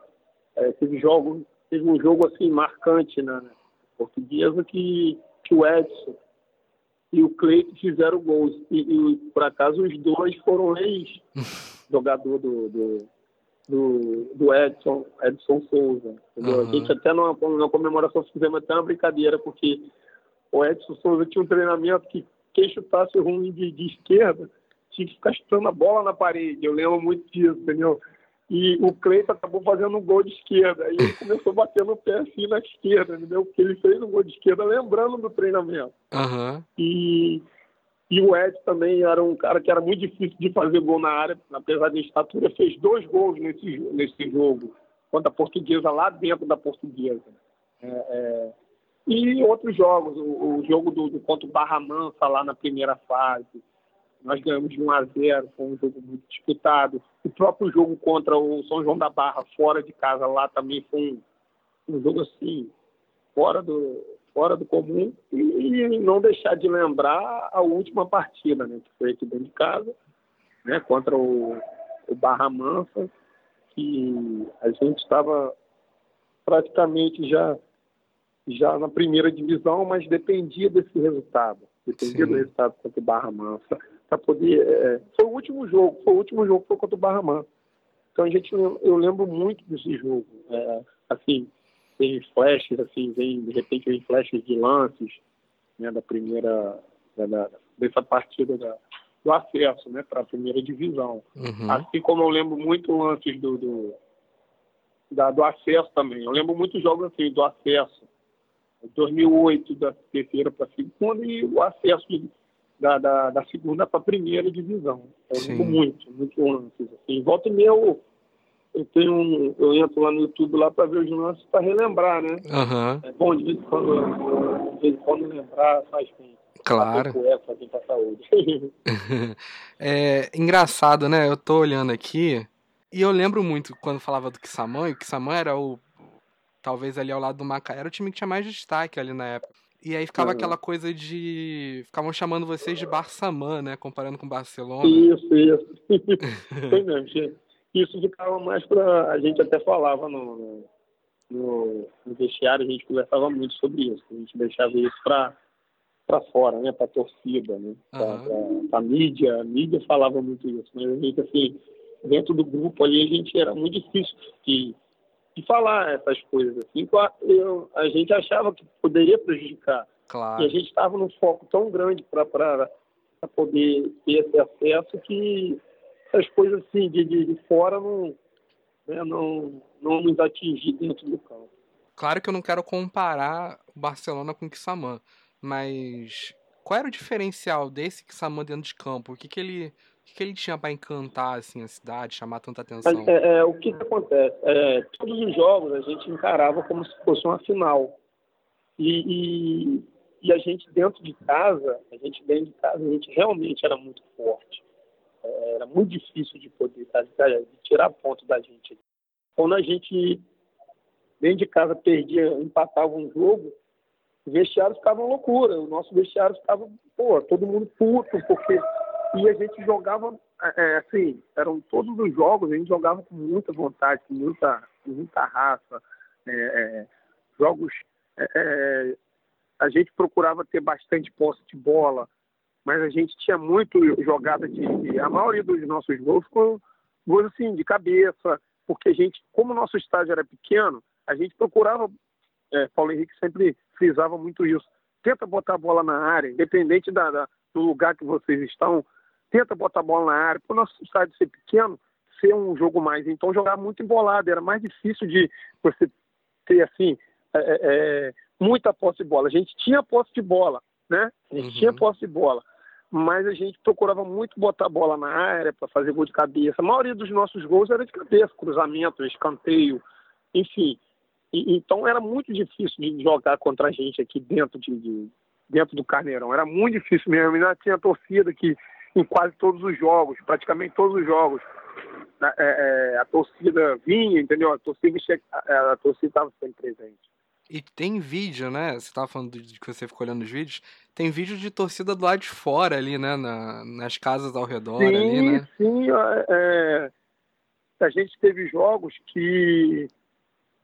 É, teve jogo, teve um jogo assim marcante na né, portuguesa que, que o Edson e o Cleiton fizeram gols e, e, por acaso os dois foram ex jogador do, do do, do Edson, Edson Souza. Uhum. A gente até na, comemoração fizemos até uma brincadeira, porque o Edson Souza tinha um treinamento que quem chutasse ruim de, de esquerda tinha que ficar chutando a bola na parede. Eu lembro muito disso, entendeu? E o Cleiton acabou fazendo um gol de esquerda. Aí ele começou a bater no pé assim na esquerda, entendeu? Porque ele fez um gol de esquerda lembrando do treinamento. Uhum. E e o Ed também era um cara que era muito difícil de fazer gol na área, apesar de estatura, fez dois gols nesse, nesse jogo, contra a portuguesa, lá dentro da portuguesa. É, é, e outros jogos, o, o jogo do, do, contra o Barra Mansa lá na primeira fase. nós ganhamos de 1 a 0, foi um jogo muito disputado. O próprio jogo contra o São João da Barra, fora de casa, lá também foi um, um jogo assim, fora do, fora do comum. E, e, não deixar de lembrar a última partida, né, que foi aqui dentro de casa, né, contra o, o Barra Mansa, que a gente estava praticamente já, já na primeira divisão, mas dependia desse resultado. Dependia Sim. do resultado contra o Barra Mansa para poder. É, foi o último jogo, foi o último jogo foi contra o Barra Mansa. Então a gente, eu lembro muito desse jogo. É, assim, tem flashes, assim, vem, de repente vem flashes de lances, né, da primeira, da, dessa partida da, do acesso, né, para a primeira divisão. Uhum. Assim como eu lembro muito lances do, do, da, do acesso também. Eu lembro muitos jogos assim, do acesso. 2008, da terceira para a segunda, e o acesso de, da, da, da segunda para a primeira divisão. Eu lembro muito, muito lances. Assim. Volta e meia eu, eu tenho um, eu entro lá no YouTube lá para ver os lances para relembrar, né? Uhum. É bom de vez em quando, de vez em quando lembrar, faz bem. Claro. é engraçado, né? Eu tô olhando aqui e eu lembro muito quando falava do Kissamã, e o Kissamã era o. Talvez ali ao lado do Macaé, era o time que tinha mais destaque ali na época. E aí ficava uhum. aquela coisa de. Ficavam chamando vocês de Barçamã, né? Comparando com Barcelona. Isso, isso. Foi mesmo. Isso ficava mais pra. A gente até falava no, no, no vestiário, a gente conversava muito sobre isso. A gente deixava isso pra, pra fora, né? Pra torcida, né? Uhum. pra, pra mídia. A mídia falava muito isso. Mas a gente, assim, dentro do grupo ali, a gente era muito difícil de de falar essas coisas. Assim, eu, a gente achava que poderia prejudicar. Claro. E a gente estava num foco tão grande para poder ter esse acesso que essas coisas assim de, de, de fora não, né, não, não nos atingir dentro do campo. Claro que eu não quero comparar o Barcelona com o Kissamã, mas qual era o diferencial desse Kissamã dentro de campo? O que, que ele que, que ele tinha para encantar assim, a cidade, chamar tanta atenção? Mas, é, é, o que, que acontece? É, todos os jogos a gente encarava como se fosse uma final. E, e, e, a gente dentro de casa, a gente dentro de casa, a gente realmente era muito forte. É, era muito difícil de poder de tirar ponto da gente. Quando a gente dentro de casa perdia, empatava um jogo, os vestiários ficavam loucura. O nosso vestiário ficava, pô, todo mundo puto, porque e a gente jogava, é, é, assim, eram todos os jogos, a gente jogava com muita vontade, com muita, com muita raça. É, é, jogos, é, a gente procurava ter bastante posse de bola, mas a gente tinha muito jogada de. A maioria dos nossos gols foram gols assim, de cabeça, porque a gente, como o nosso estádio era pequeno, a gente procurava. Paulo Henrique sempre frisava muito isso. Tenta botar a bola na área, independente da, da do lugar que vocês estão, tenta botar a bola na área. Para o nosso estádio ser pequeno, ser um jogo mais. Então, jogar muito embolado. Era mais difícil de você ter, assim, é, é, é, muita posse de bola. A gente tinha posse de bola, né? A gente uhum. tinha posse de bola. Mas a gente procurava muito botar a bola na área para fazer gol de cabeça. A maioria dos nossos gols era de cabeça, cruzamento, escanteio, enfim. E, então era muito difícil de jogar contra a gente aqui dentro de, de dentro do Carneirão. Era muito difícil mesmo. Ainda tinha torcida que em quase todos os jogos, praticamente todos os jogos. É, é, a torcida vinha, entendeu? A a torcida estava sempre presente. E tem vídeo, né? Você estava falando de que você ficou olhando os vídeos. Tem vídeo de torcida do lado de fora ali, né? Na, nas casas ao redor sim, ali, né? Sim, é, é, a gente teve jogos que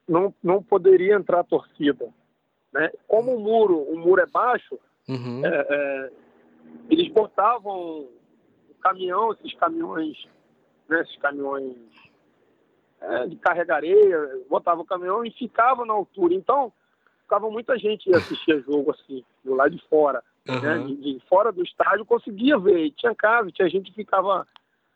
não, não poderia entrar a torcida. Né? Como o muro, o muro é baixo, uhum. é, é eles botavam caminhão, esses caminhões, né, esses caminhões é, de carregar areia, botava o caminhão e ficava na altura. Então, ficava muita gente assistir jogo assim, do lado de fora. Uhum. Né, de, de, fora do estádio conseguia ver. E tinha casa, tinha gente que ficava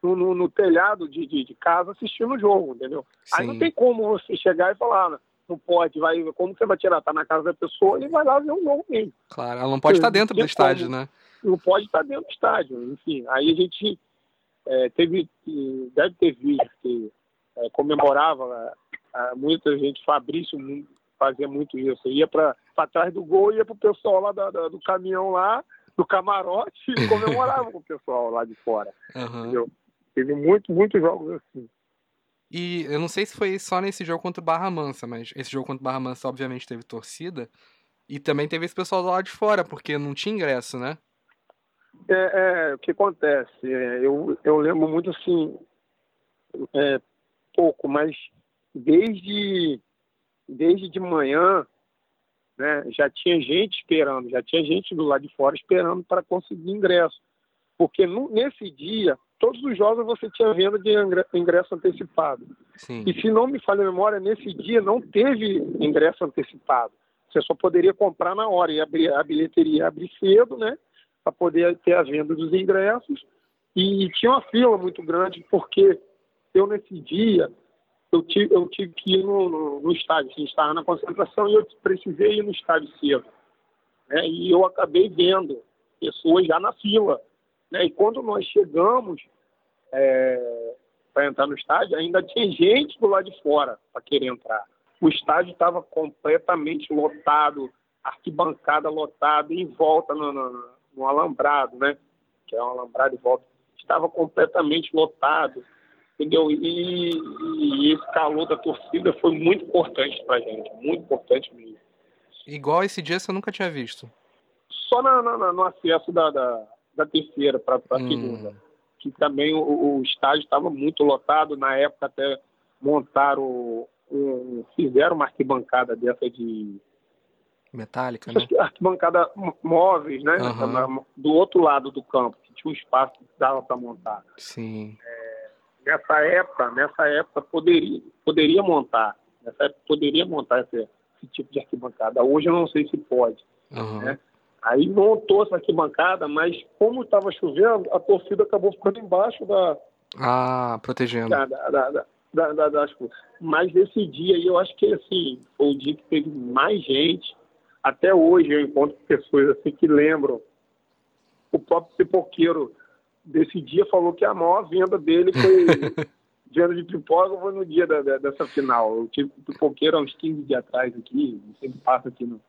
no, no, no telhado de, de, de, casa assistindo o jogo, entendeu? Sim. Aí não tem como você chegar e falar, não pode, vai, como você vai tirar? Tá na casa da pessoa, ele vai lá ver o jogo mesmo. Claro, ela não pode estar dentro do estádio, como. né? não pode estar dentro do estádio. Enfim, aí a gente é, teve, deve ter visto que é, comemorava é, muita gente, Fabrício fazia muito isso. Ia para trás do gol, ia para o pessoal lá da, da, do caminhão lá, no camarote e comemorava com o pessoal lá de fora. Entendeu? Teve muito, muitos jogos assim. E eu não sei se foi só nesse jogo contra o Barra Mansa, mas esse jogo contra o Barra Mansa obviamente teve torcida. E também teve esse pessoal do lado de fora, porque não tinha ingresso, né? É, é, o que acontece? É, eu, eu lembro muito assim, é, pouco, mas desde, desde de manhã né, já tinha gente esperando, já tinha gente do lado de fora esperando para conseguir ingresso. Porque no, nesse dia, todos os jogos você tinha venda de ingre- ingresso antecipado. Sim. E se não me falha a memória, nesse dia não teve ingresso antecipado. Você só poderia comprar na hora e abrir, a bilheteria ia abrir cedo, né? Para poder ter a venda dos ingressos. E tinha uma fila muito grande, porque eu nesse dia eu tive, eu tive que ir no, no, no estádio, assim, estava na concentração e eu precisei ir no estádio cedo. Né? E eu acabei vendo pessoas já na fila. Né? E quando nós chegamos para entrar no estádio, ainda tinha gente do lado de fora para querer entrar. O estádio estava completamente lotado, arquibancada lotada, em volta no, no, no alambrado, né? Que é um alambrado em volta. Estava completamente lotado, entendeu? E, e esse calor da torcida foi muito importante para a gente, muito importante mesmo. Igual esse dia você nunca tinha visto. Só na, na- no acesso da, da, da terceira para a Hum. segunda, que também o, o estádio estava muito lotado, na época até montaram, um, fizeram uma arquibancada dessa de Metálica, né? arquibancada móveis, né? Na- Do outro lado do campo, que tinha um espaço que dava para montar. Sim. Nessa época, nessa época poderia, poderia montar, nessa época poderia montar esse, esse tipo de arquibancada. Hoje eu não sei se pode. Aham. né? Aí montou essa arquibancada, mas como estava chovendo, a torcida acabou ficando embaixo da, Ah, protegendo. da, da, da, da- da- da- das coisas. Mas esse dia aí, eu acho que assim, foi o dia que teve mais gente. Até hoje eu encontro pessoas assim que lembram. O próprio pipoqueiro desse dia falou que a maior venda dele foi venda de pipoca foi no dia da- da- dessa final. Eu tive pipoqueiro há uns 15 dias atrás aqui, sempre passa aqui no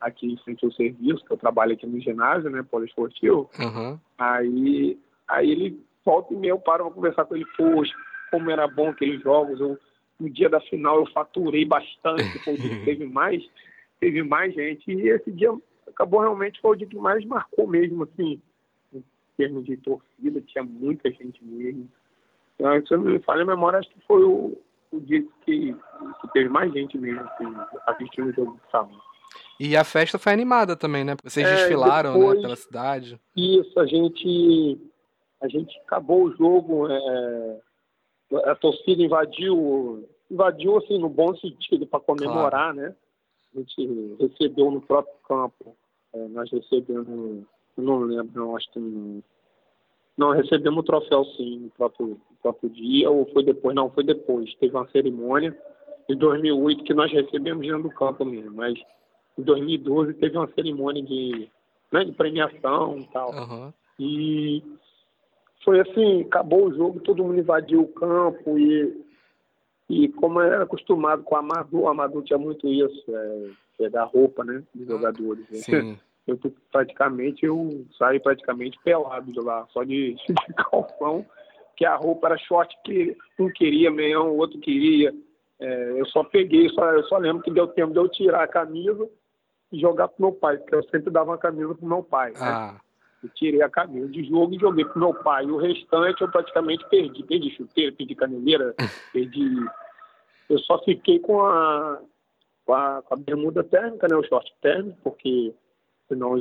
aqui em frente ao serviço, que eu trabalho aqui no ginásio, né, poliesportivo. Aham. Aí, aí ele volta e meia eu paro pra conversar com ele, poxa, como era bom aqueles jogos. Eu, no dia da final eu faturei bastante, foi o dia que teve mais, teve mais gente. E esse dia acabou realmente foi o dia que mais marcou mesmo, assim, termos de torcida, tinha muita gente mesmo. Então, se eu não me falha a memória, acho que foi o, o dia que, que teve mais gente mesmo, assim, assistindo o jogo do Samba. E a festa foi animada também, né? Vocês É, desfilaram, né, depois- pela cidade. Isso, a gente, a gente acabou o jogo, é, a torcida invadiu, invadiu assim no bom sentido para comemorar, né? A gente recebeu no próprio campo, é, nós recebemos, não lembro, não, acho que não, não recebemos o troféu sim no próprio, no próprio dia ou foi depois? Não, foi depois. Teve uma cerimônia em 2008 que nós recebemos dentro do campo mesmo, mas em 2012 teve uma cerimônia de, né, de premiação e tal. Aham. E foi assim, acabou o jogo, todo mundo invadiu o campo e, e como era acostumado com o Amador, o Amador tinha muito isso, é, pegar roupa, né, dos jogadores. né? Sim. Eu praticamente, eu saí praticamente pelado de lá, só de, de calção, que a roupa era short que um queria meião, o outro queria. É, eu só peguei, só, eu só lembro que deu tempo de eu tirar a camisa e jogar pro meu pai, porque eu sempre dava uma camisa pro meu pai. né? Ah, Eu tirei a camisa de jogo e joguei pro meu pai. O restante eu praticamente perdi. Perdi chuteira, perdi caneleira, perdi. Eu só fiquei com a, com a, com a bermuda térmica, né? O short térmico, porque senão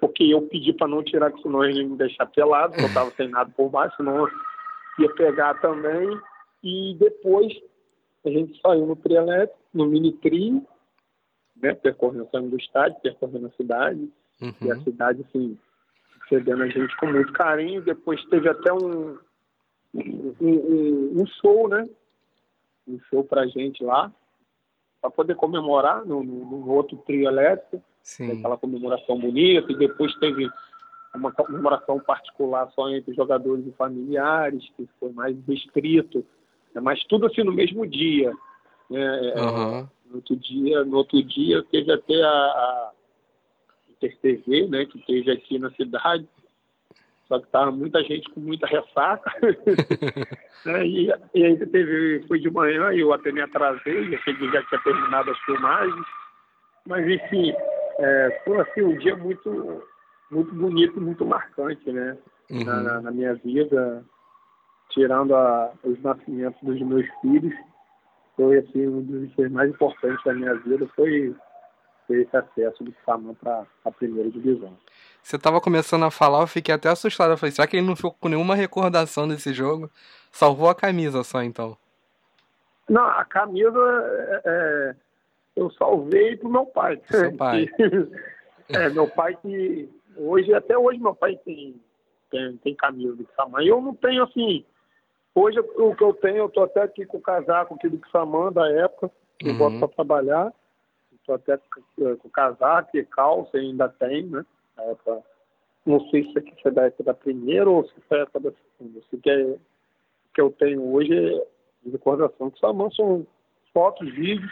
porque eu pedi para não tirar, que senão iam me deixar pelado, eu tava sem nada por baixo, senão ia pegar também. E depois a gente saiu no trielétrico, no mini trio, né? Percorrendo saindo do estádio, percorrendo a cidade e a uhum. cidade assim recebendo a gente com muito carinho depois teve até um um, um- um show né um show pra gente lá para poder comemorar no, no- no outro trio elétrico Sim. aquela comemoração bonita e depois teve uma comemoração particular só entre jogadores e familiares que foi mais restrito né? mas tudo assim no mesmo dia né? Aham. no outro dia, no outro dia teve até a, a TV, né, que teve aqui na cidade. Só que estava muita gente com muita ressaca. né, e, e ainda teve, fui de manhã e eu até me atrasei, achei que já tinha terminado as filmagens. Mas, enfim, é, foi assim, um dia muito, muito bonito, muito marcante, né? Uhum. Na, na, minha vida, tirando a, os nascimentos dos meus filhos, foi assim, um dos dias mais importantes da minha vida, foi ter esse acesso do Saman para a primeira divisão. Você estava começando a falar, eu fiquei até assustado. Eu falei, será que ele não ficou com nenhuma recordação desse jogo? Salvou a camisa só, então. Não, a camisa é, é eu salvei pro meu pai. Seu pai. é, meu pai que hoje, até hoje meu pai tem, tem, tem camisa do Xamã. Eu não tenho assim. Hoje o que eu tenho, eu tô até aqui com o casaco aqui do Xamã da época, que uhum. eu boto para trabalhar. Estou até com o casaco e calça ainda tem, né? não sei se aqui foi da época da primeira ou se foi da época da segunda. O que, é, que eu tenho hoje é de recordação do Xamã são fotos, vídeos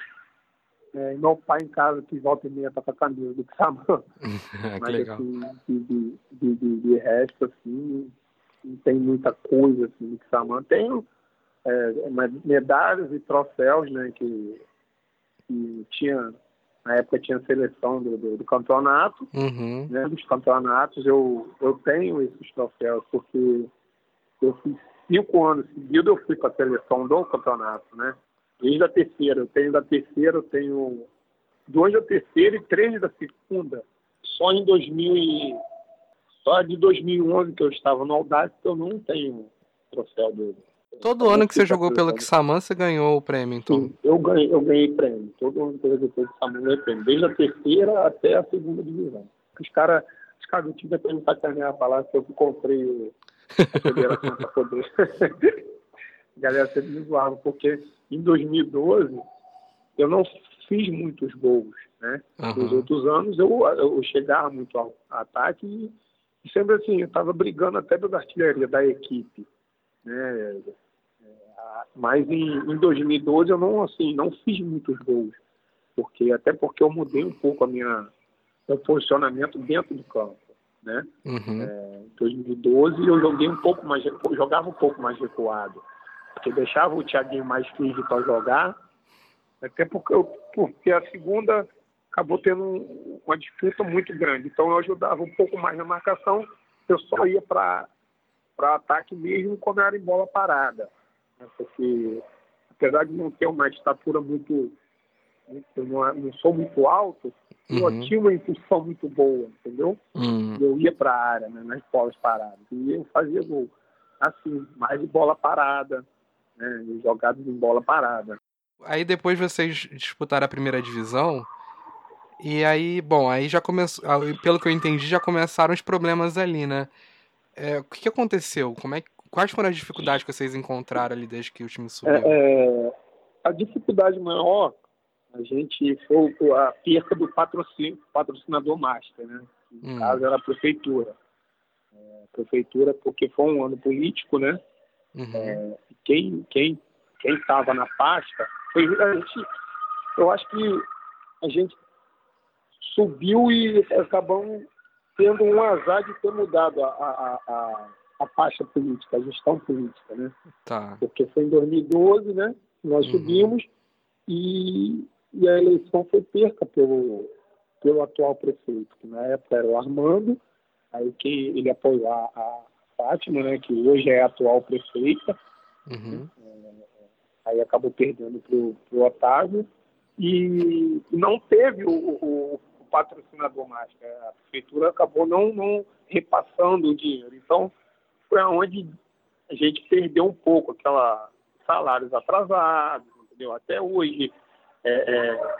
é, meu pai em casa que volta e meia tá com a camisa do Xamã. Mas legal. assim, de, de, de, de, resto, assim, não tem muita coisa assim do Xamã. Tenho é, medalhas e troféus, né, que, que tinha, na época tinha seleção do, do, do campeonato, uhum. né, dos campeonatos, eu, eu tenho esses troféus, porque eu fiz cinco anos seguidos, eu fui para a seleção do campeonato, né? Desde a terceira. Eu tenho da terceira, eu tenho dois da terceira e três da segunda. Só em 2000 e... Só de 2011 que eu estava no Audax que eu não tenho troféu dele. Todo ano que você jogou pelo Xamã, você ganhou o prêmio, então? Sim, eu ganhei, eu ganhei prêmio. Todo ano que eu joguei pelo Xamã, eu ganhei prêmio. Desde a terceira até a segunda divisão. Os caras, os caras não tinham até me sacanear falar que eu comprei a federação para poder. a galera sempre me zoava, porque em 2012 eu não fiz muitos gols, né? Uhum. Nos outros anos eu, eu chegava muito ao ataque e, e sempre assim, eu estava brigando até pela artilharia da equipe, né? Mas em, em 2012 eu não assim não fiz muitos gols, porque até porque eu mudei um pouco a minha meu posicionamento dentro do campo, né? Uhum. É, em 2012 eu joguei um pouco mais jogava um pouco mais recuado porque deixava o Thiaguinho mais físico para jogar, até porque, eu, porque a segunda acabou tendo uma disputa muito grande. Então eu ajudava um pouco mais na marcação, eu só ia para ataque mesmo quando era em bola parada. Né? Porque apesar de não ter uma estatura muito. muito não, é, não sou muito alto, uhum. eu tinha uma impulsão muito boa, entendeu? Uhum. Eu ia para a área, né, nas bolas paradas. E eu fazia gol. Assim, mais de bola parada né, jogados em bola parada. Aí depois vocês disputaram a primeira divisão. E aí, bom, aí já começou. Pelo que eu entendi, já começaram os problemas ali, né? É, o que, que, aconteceu? Como é, quais foram as dificuldades que vocês encontraram ali desde que o time subiu? É, é, a dificuldade maior, a gente foi a perca do patrocínio, patrocinador master, né? No hum. caso era a prefeitura. É, a prefeitura, porque foi um ano político, né? Uhum. É, quem quem quem estava na pasta foi a gente, eu acho que a gente subiu e acabamos tendo um azar de ter mudado a, a, a, a pasta política, a gestão política, né? Tá. Porque foi em 2012, né? Nós uhum. subimos e, e a eleição foi perca pelo, pelo atual prefeito, que na época era o Armando, aí que ele apoiou a, a Fátima, né, que hoje é a atual prefeita. Uhum. É, aí acabou perdendo para o Otávio. E não teve o, o, o patrocinador mais. Né? A prefeitura acabou não, não repassando o dinheiro. Então, foi onde a gente perdeu um pouco aquela salários atrasados, entendeu? Até hoje, é, é,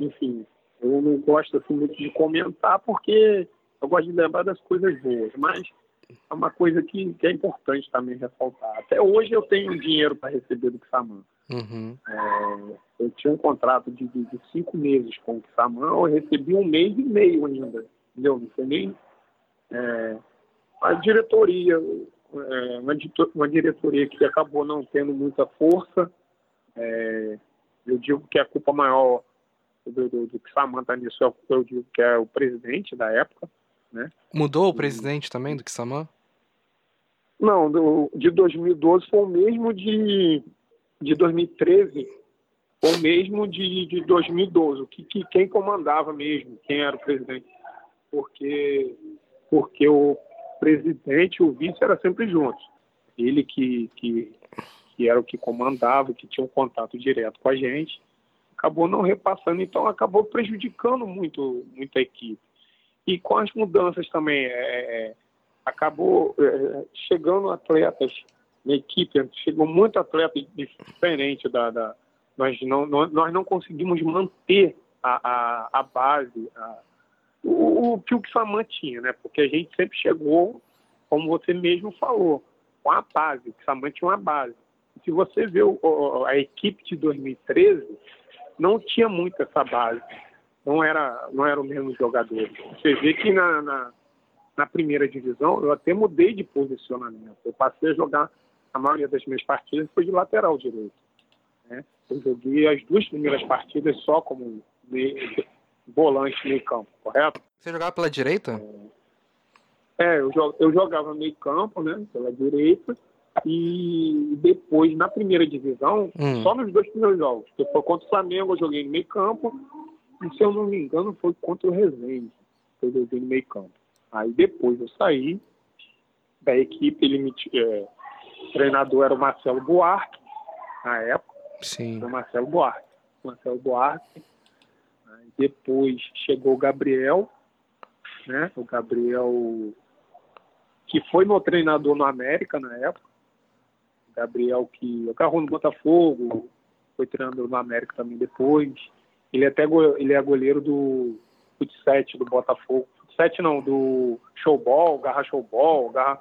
enfim, eu não gosto assim, muito de comentar porque eu gosto de lembrar das coisas boas, mas é uma coisa que, que é importante também ressaltar. Até hoje eu tenho dinheiro para receber do Xamã. Uhum. É, eu tinha um contrato de, de, de, cinco meses com o Xamã, eu recebi um mês e meio ainda, entendeu? Não foi nem é, a diretoria, é, uma, diretoria que acabou não tendo muita força. É, eu digo que a culpa maior do, do, do Samanta nisso, eu, eu digo que é o presidente da época, né? Mudou o presidente também do Kissamã? Não, do, de 2012 foi o mesmo de, de 2013, foi o mesmo de, de 2012. Que, que, quem comandava mesmo, quem era o presidente. Porque, porque o presidente e o vice eram sempre juntos. Ele que, que, que era o que comandava, que tinha um contato direto com a gente, acabou não repassando, então acabou prejudicando muito, muito a equipe. E com as mudanças também, é, é acabou é, chegando atletas na equipe, chegou muito atleta diferente da, da nós não, nós não conseguimos manter a, a, a base, a, o, que o Xamã tinha, né? Porque a gente sempre chegou, como você mesmo falou, com a base. O Xamã tinha uma base. Se você vê o, a equipe de 2013, não tinha muito essa base. Não era, não era o mesmo jogador. Você vê que na, na, na primeira divisão eu até mudei de posicionamento. Eu passei a jogar, a maioria das minhas partidas foi de lateral direito. Né? Eu joguei as duas primeiras partidas só como meio, volante meio campo, correto? Você jogava pela direita? É, eu, eu jogava meio campo, né, pela direita, e depois, na primeira divisão, hum. só nos dois primeiros jogos, que foi contra o Flamengo, eu joguei no meio campo, e se eu não me engano, foi contra o Resende, que eu joguei no meio campo. Aí depois eu saí da equipe, ele me, é, o treinador era o Marcelo Buarque, na época. Sim. O Marcelo Buarque. Marcelo Buarque. Aí depois chegou o Gabriel, né? O Gabriel que foi meu treinador no América na época. O Gabriel que agarrou no Botafogo, foi treinador no América também depois. Ele é até ele é goleiro do Fut do Botafogo. Fut não, do Showball, Garra Showball, Garra.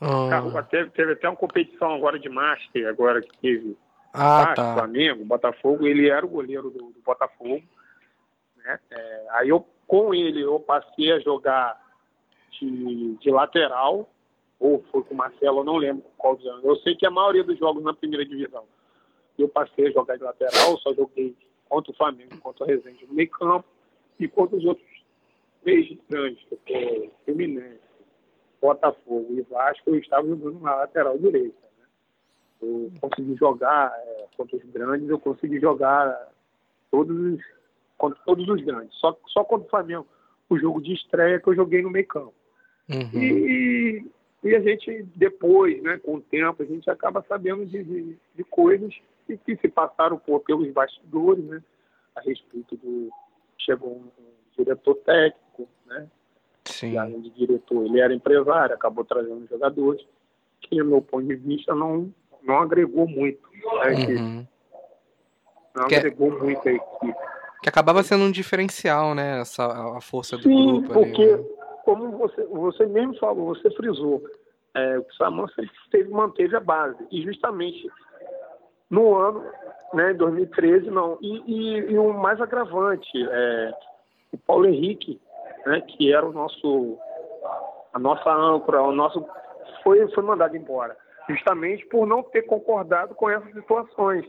Oh. Teve, teve até uma competição agora de Master, agora que teve ah, tá. Flamengo, Botafogo, ele era o goleiro do, do Botafogo. Né? É, aí eu, com ele, eu passei a jogar de, de lateral, ou foi com o Marcelo, eu não lembro qual dos anos. Eu sei que a maioria dos jogos na primeira divisão eu passei a jogar de lateral, só joguei contra o Flamengo, contra o Resende no meio campo, e contra os outros três grandes, que é Fluminense, Botafogo e Vasco, eu estava jogando na lateral direita. Eu consegui jogar é, contra os grandes, eu consegui jogar todos os, contra todos os grandes. Só, só contra o Flamengo, o jogo de estreia que eu joguei no meio campo. Uhum. E, e a gente, depois, né, com o tempo, a gente acaba sabendo de, de, de coisas que, que, se passaram por, pelos bastidores, né, a respeito do. Chegou um, um diretor técnico, né? Sim. E além de diretor, ele era empresário, acabou trazendo jogadores, que, no meu ponto de vista, não, não agregou muito equipe. Uhum. Não que é agregou muito a equipe. Que acabava sendo um diferencial, né? Essa, a força do Sim, grupo. porque, ali, né? como você, você mesmo falou, você frisou, é, o Saman sempre manteve a base. E justamente no ano, né, 2013, não. E, e, e o mais agravante, é, o Paulo Henrique, né, que era o nosso, a nossa âncora, o nosso, foi, foi mandado embora justamente por não ter concordado com essas situações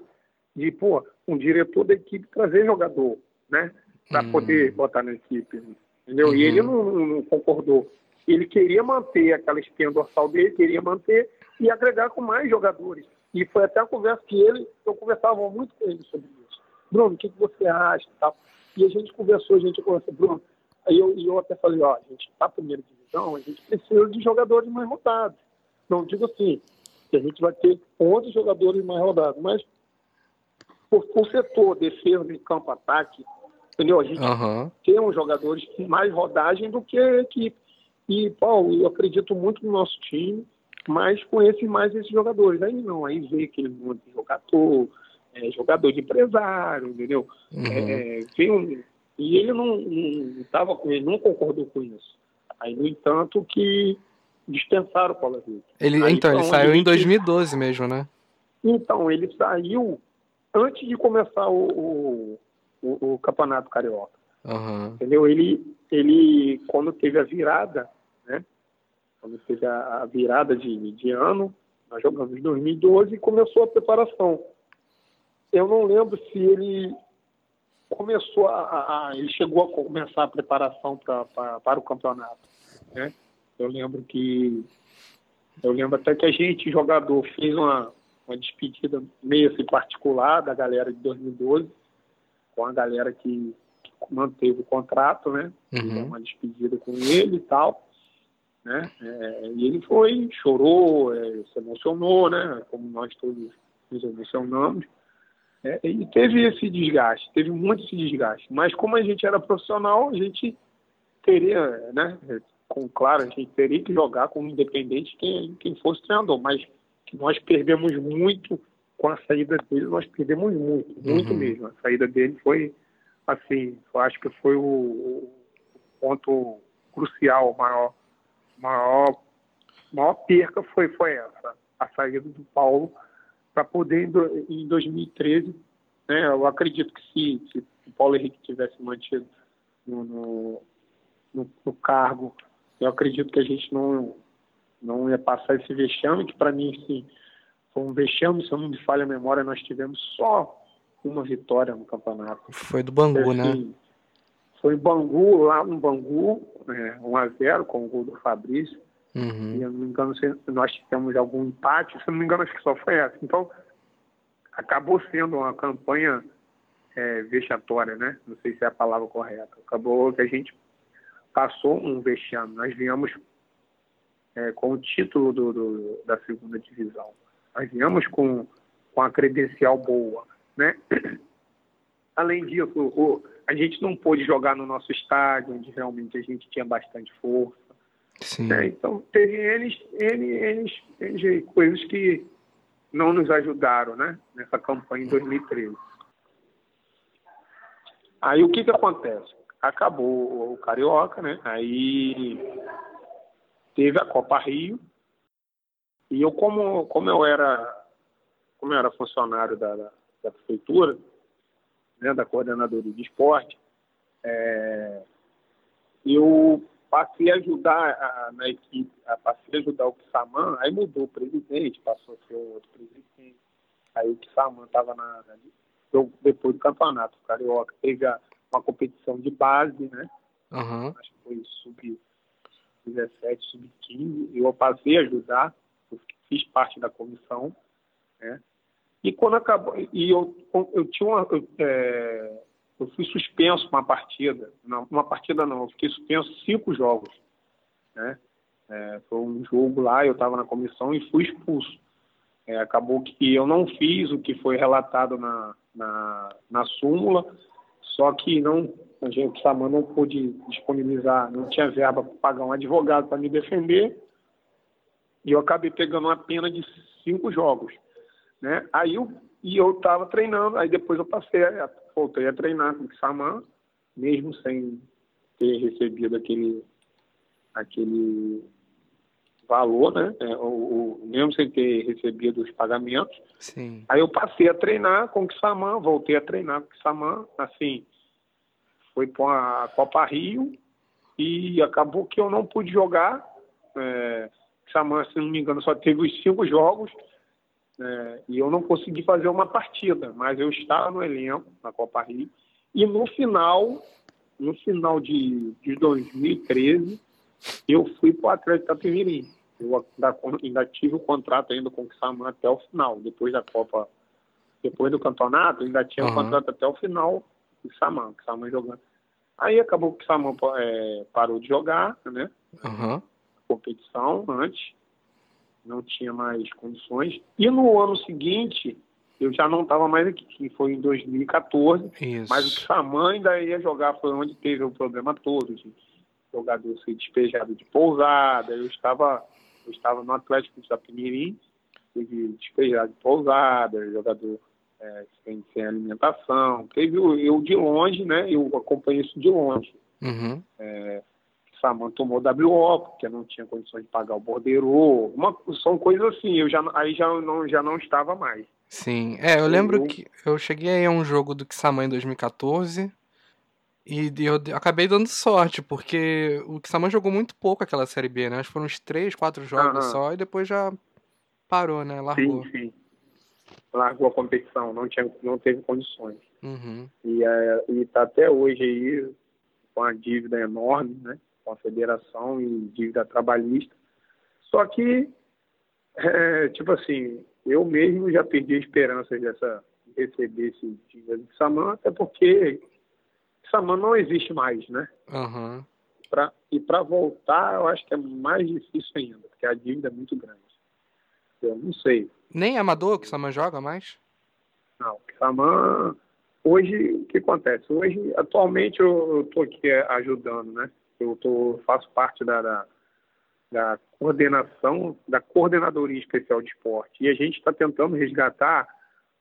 de, pô, um diretor da equipe trazer jogador, né, para uhum. poder botar na equipe, entendeu? Uhum. E ele não, não, concordou. Ele queria manter aquela espinha dorsal dele, queria manter e agregar com mais jogadores. E foi até a conversa que ele, eu conversava muito com ele sobre isso. Bruno, o que, que você acha? Tal. E a gente conversou, a gente conversou, Bruno. Aí eu, eu até falei, ó, a gente está primeira divisão, a gente precisa de jogadores mais rodados. Não digo assim, que a gente vai ter 11 jogadores mais rodados. Mas por, por setor, defesa, de campo, ataque, entendeu? A gente uhum. tem uns jogadores com mais rodagem do que a equipe. E, Paulo, eu acredito muito no nosso time, mas conheço mais esses jogadores. Aí não, aí vê aquele monte de jogador, é, jogador de empresário, entendeu? Uhum. É, vem um, e ele não, não, tava com ele, não concordou com isso. Aí, no entanto, que dispensaram o Paulo Henrique. Ele, Aí, então, ele saiu em 2012 mesmo, né? Então, ele saiu antes de começar o, o, o Campeonato Carioca. Uhum. Entendeu? Ele, ele, quando teve a virada, né? Quando teve a, a virada de, de ano, nós jogamos em 2012 e começou a preparação. Eu não lembro se ele começou a, a, ele chegou a começar a preparação pra, pra, para o campeonato, né? Eu lembro que eu lembro até que a gente jogador fez uma, uma despedida meio assim particular da galera de 2012 com a galera que, manteve o contrato, né? Uhum. Uma despedida com ele e tal, né? É, e ele foi, chorou, é, se emocionou, né? Como nós todos nos emocionamos. É, e teve esse desgaste, teve muito esse desgaste. Mas como a gente era profissional, a gente teria, né? Com, claro, a gente teria que jogar como independente quem, quem fosse treinador. Mas nós perdemos muito com a saída dele, nós perdemos muito, muito uhum. mesmo. A saída dele foi, assim, eu acho que foi o, o ponto crucial, maior, maior, maior perca foi, foi essa, a saída do Paulo para poder em 2013, né, eu acredito que se, se o Paulo Henrique tivesse mantido no, no, no, no cargo, eu acredito que a gente não, não ia passar esse vexame, que para mim, sim, foi um vexame, se eu não me falha a memória, nós tivemos só uma vitória no campeonato. Foi do Bangu, né? assim, né? Foi Bangu, lá no Bangu, é, 1x0 com o gol do Fabrício. Uhum. E eu não me engano se nós tivemos algum empate, se eu não me engano, acho que só foi essa. Então, acabou sendo uma campanha é, vexatória, né? Não sei se é a palavra correta. Acabou que a gente passou um vexame. Nós viemos é, com o título do, do, da segunda divisão. Nós viemos com, com a credencial boa, né? Além disso, o, a gente não pôde jogar no nosso estádio, onde realmente a gente tinha bastante força. Sim. Né? Então, teve eles, eles, eles, coisas que não nos ajudaram né? nessa campanha em 2013. Aí o que, que acontece? Acabou o Carioca, né? Aí teve a Copa Rio. E eu, como, como eu era como eu era funcionário da, da, da prefeitura, né, da coordenadoria de esporte, é, eu passei a ajudar a, na equipe, a, passei a ajudar o Kissaman, aí mudou o presidente, passou a ser outro presidente. Aí o Kissaman estava na, na, depois do campeonato carioca, teve a, uma competição de base, né? Uhum. Acho que foi sub-17, sub-15, eu passei a ajudar, eu fiz parte da comissão, né? E quando acabou, e eu, eu tinha uma, eu, é, eu fui suspenso uma partida, não, uma partida não, eu fiquei suspenso cinco jogos, né? É, foi um jogo lá, eu estava na comissão e fui expulso. É, acabou que eu não fiz o que foi relatado na, na, na súmula, só que não, a gente, o Saman não pôde disponibilizar, não tinha verba para pagar um advogado para me defender, e eu acabei pegando uma pena de cinco jogos. Né? Aí eu, e eu estava treinando, aí depois eu passei, a, voltei a treinar com o Saman, mesmo sem ter recebido aquele, aquele valor, né? É, o, mesmo sem ter recebido os pagamentos. Sim. Aí eu passei a treinar com o Kissaman, voltei a treinar com o Kissaman, assim, foi para a Copa Rio e acabou que eu não pude jogar. É, Kissaman, se não me engano, só teve os cinco jogos é, e eu não consegui fazer uma partida, mas eu estava no elenco na Copa Rio. E no final, no final de, de 2013, eu fui para o Atlético Itapemirim. Eu ainda, ainda, tive o contrato ainda com o Saman até o final. Depois da Copa, depois do campeonato, ainda tinha o uhum. contrato até o final do Saman, o Saman jogando. Aí acabou que o Saman é, parou de jogar, né? Uhum. Competição antes não tinha mais condições. E no ano seguinte, eu já não estava mais aqui, que foi em 2014. Isso. Mas o Xamã ainda ia jogar, foi onde teve o problema todo, de jogador ser despejado de pousada. Eu estava, eu estava no Atlético de Sapimirim, teve despejado de pousada, jogador é, sem, sem, alimentação. Teve eu de longe, né? Eu acompanhei isso de longe. Uhum. É, Saman tomou WO, porque não tinha condições de pagar o bordeiro. Uma, são coisas assim, eu já, aí já não, já não estava mais. Sim, é, eu lembro eu... que eu cheguei a um jogo do Kisama em 2014 e eu acabei dando sorte, porque o Kisama jogou muito pouco aquela Série B, né? Acho que foram uns 3, 4 jogos só e depois já parou, né? Largou. Sim, sim. Largou a competição, não, tinha, não teve condições. Uhum. E é, está até hoje aí com a dívida enorme, né? Com a federação e dívida trabalhista. Só que, é, tipo assim, eu mesmo já perdi a esperança dessa, de receber esse dinheiro de Saman, até porque Saman não existe mais, né? Uhum. Pra, e para voltar, eu acho que é mais difícil ainda, porque a dívida é muito grande. Eu não sei. Nem amador que Saman joga mais? Não, Saman. Hoje, o que acontece? Hoje, atualmente, eu estou aqui ajudando, né? Eu tô, faço parte da, da, da coordenação, da Coordenadoria Especial de Esporte. E a gente está tentando resgatar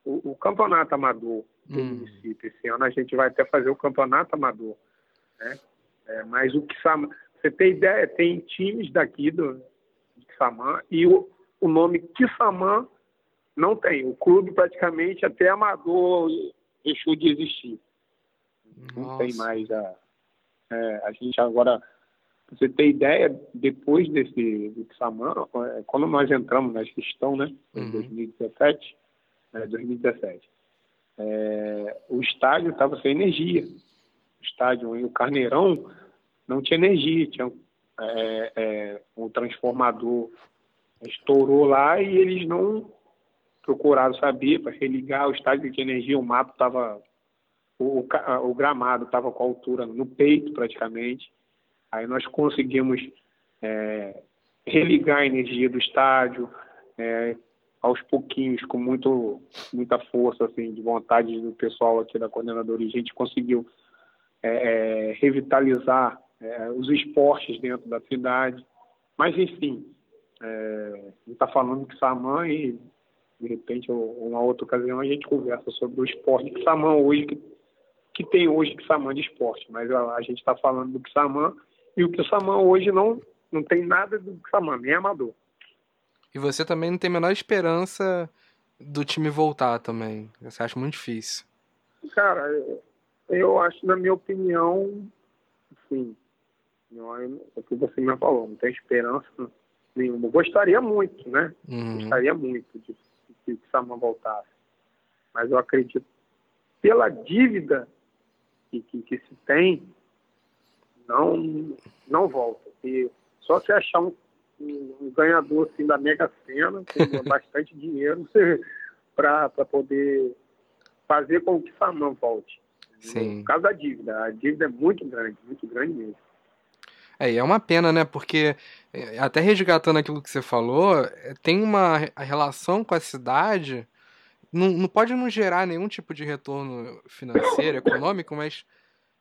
o, o, campeonato amador do hum. município. Esse ano a gente vai até fazer o campeonato amador. Né? É, mas o que você tem ideia, tem times daqui do de Samã e o, o nome Kissamã não tem. O clube praticamente até amador deixou de existir. Nossa. Não tem mais a. É, a gente agora, você ter ideia, depois desse Kissamã, é, quando nós entramos na gestão, né, em uhum. 2017, é, 2017, é, o estádio estava sem energia. O estádio e o Carneirão não tinha energia, tinha é, um transformador estourou lá e eles não procuraram saber para religar o estádio de energia, o mato estava o, o, gramado estava com a altura no peito praticamente. Aí nós conseguimos é, religar a energia do estádio é, aos pouquinhos, com muito, muita força, assim, de vontade do pessoal aqui da coordenadoria. A gente conseguiu é, é revitalizar é, os esportes dentro da cidade. Mas, enfim, é, está falando que Samã e, de repente, uma outra ocasião, a gente conversa sobre o esporte que Samã hoje, que, que tem hoje que Samã de esporte. Mas a, a gente está falando do Samã e o Samã hoje não, não tem nada do Samã, nem amador. E você também não tem a menor esperança do time voltar também. Você acha muito difícil. Cara, eu acho, na minha opinião, não, é o que você me falou, não tem esperança nenhuma. Gostaria muito, né? Uhum. Gostaria muito de, que o Saman voltasse. Mas eu acredito, pela dívida que, que, que, se tem, não, não volta. E só se achar um, um, ganhador assim, da Mega Sena, com bastante dinheiro, para poder fazer com que o Saman volte. Sim. Por causa da dívida. A dívida é muito grande, muito grande mesmo. É, é uma pena, né? Porque, é, até resgatando aquilo que você falou, é, tem uma relação com a cidade. Não, não pode não gerar nenhum tipo de retorno financeiro, econômico, mas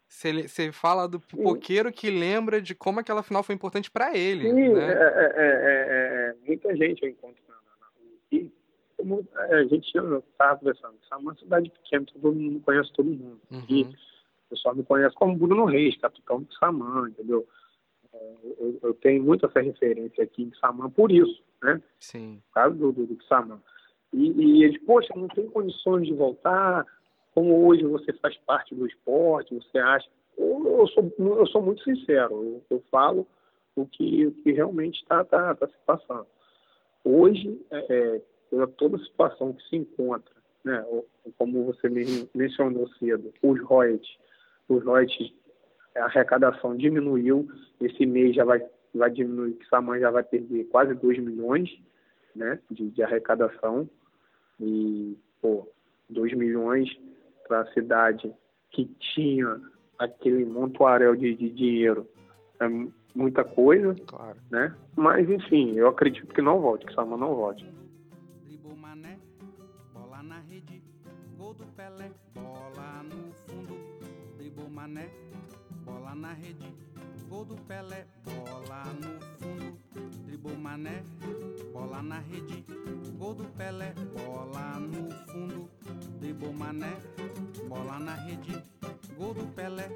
você, fala do pipoqueiro que lembra de como aquela final foi importante para ele. Sim, né? é, é, é, muita gente eu encontro na, na rua. E como a gente estava conversando, é uma cidade pequena, todo mundo conhece todo mundo. Uhum. E o pessoal me conhece como Bruno Reis, capitão do Samã, entendeu? eu, eu, tenho muito essa referência aqui em Samã por isso, né? Sim. Por causa do, do, do Samã. E, e eles, poxa, não tem condições de voltar, como hoje você faz parte do esporte, você acha. Eu, eu sou, eu sou muito sincero, eu, eu falo o que, o que realmente está tá, tá se passando. Hoje, é, é, pela toda a situação que se encontra, né, como você mencionou cedo, os royalties, os royalties a arrecadação diminuiu, esse mês já vai, vai diminuir, que Samã já vai perder quase 2 milhões né, de, de arrecadação. E, pô, 2 milhões para a cidade que tinha aquele montoarel de, de dinheiro é muita coisa, claro. né? Mas, enfim, eu acredito que não volte, que Samã não volte. Mané, bola na rede, gol do Pelé, bola no fundo, Mané, bola na rede, gol do Pelé, bola no fundo, dribou Mané, bola na rede, gol do Pelé, bola no fundo, dribou Mané, bola na rede, gol do Pelé,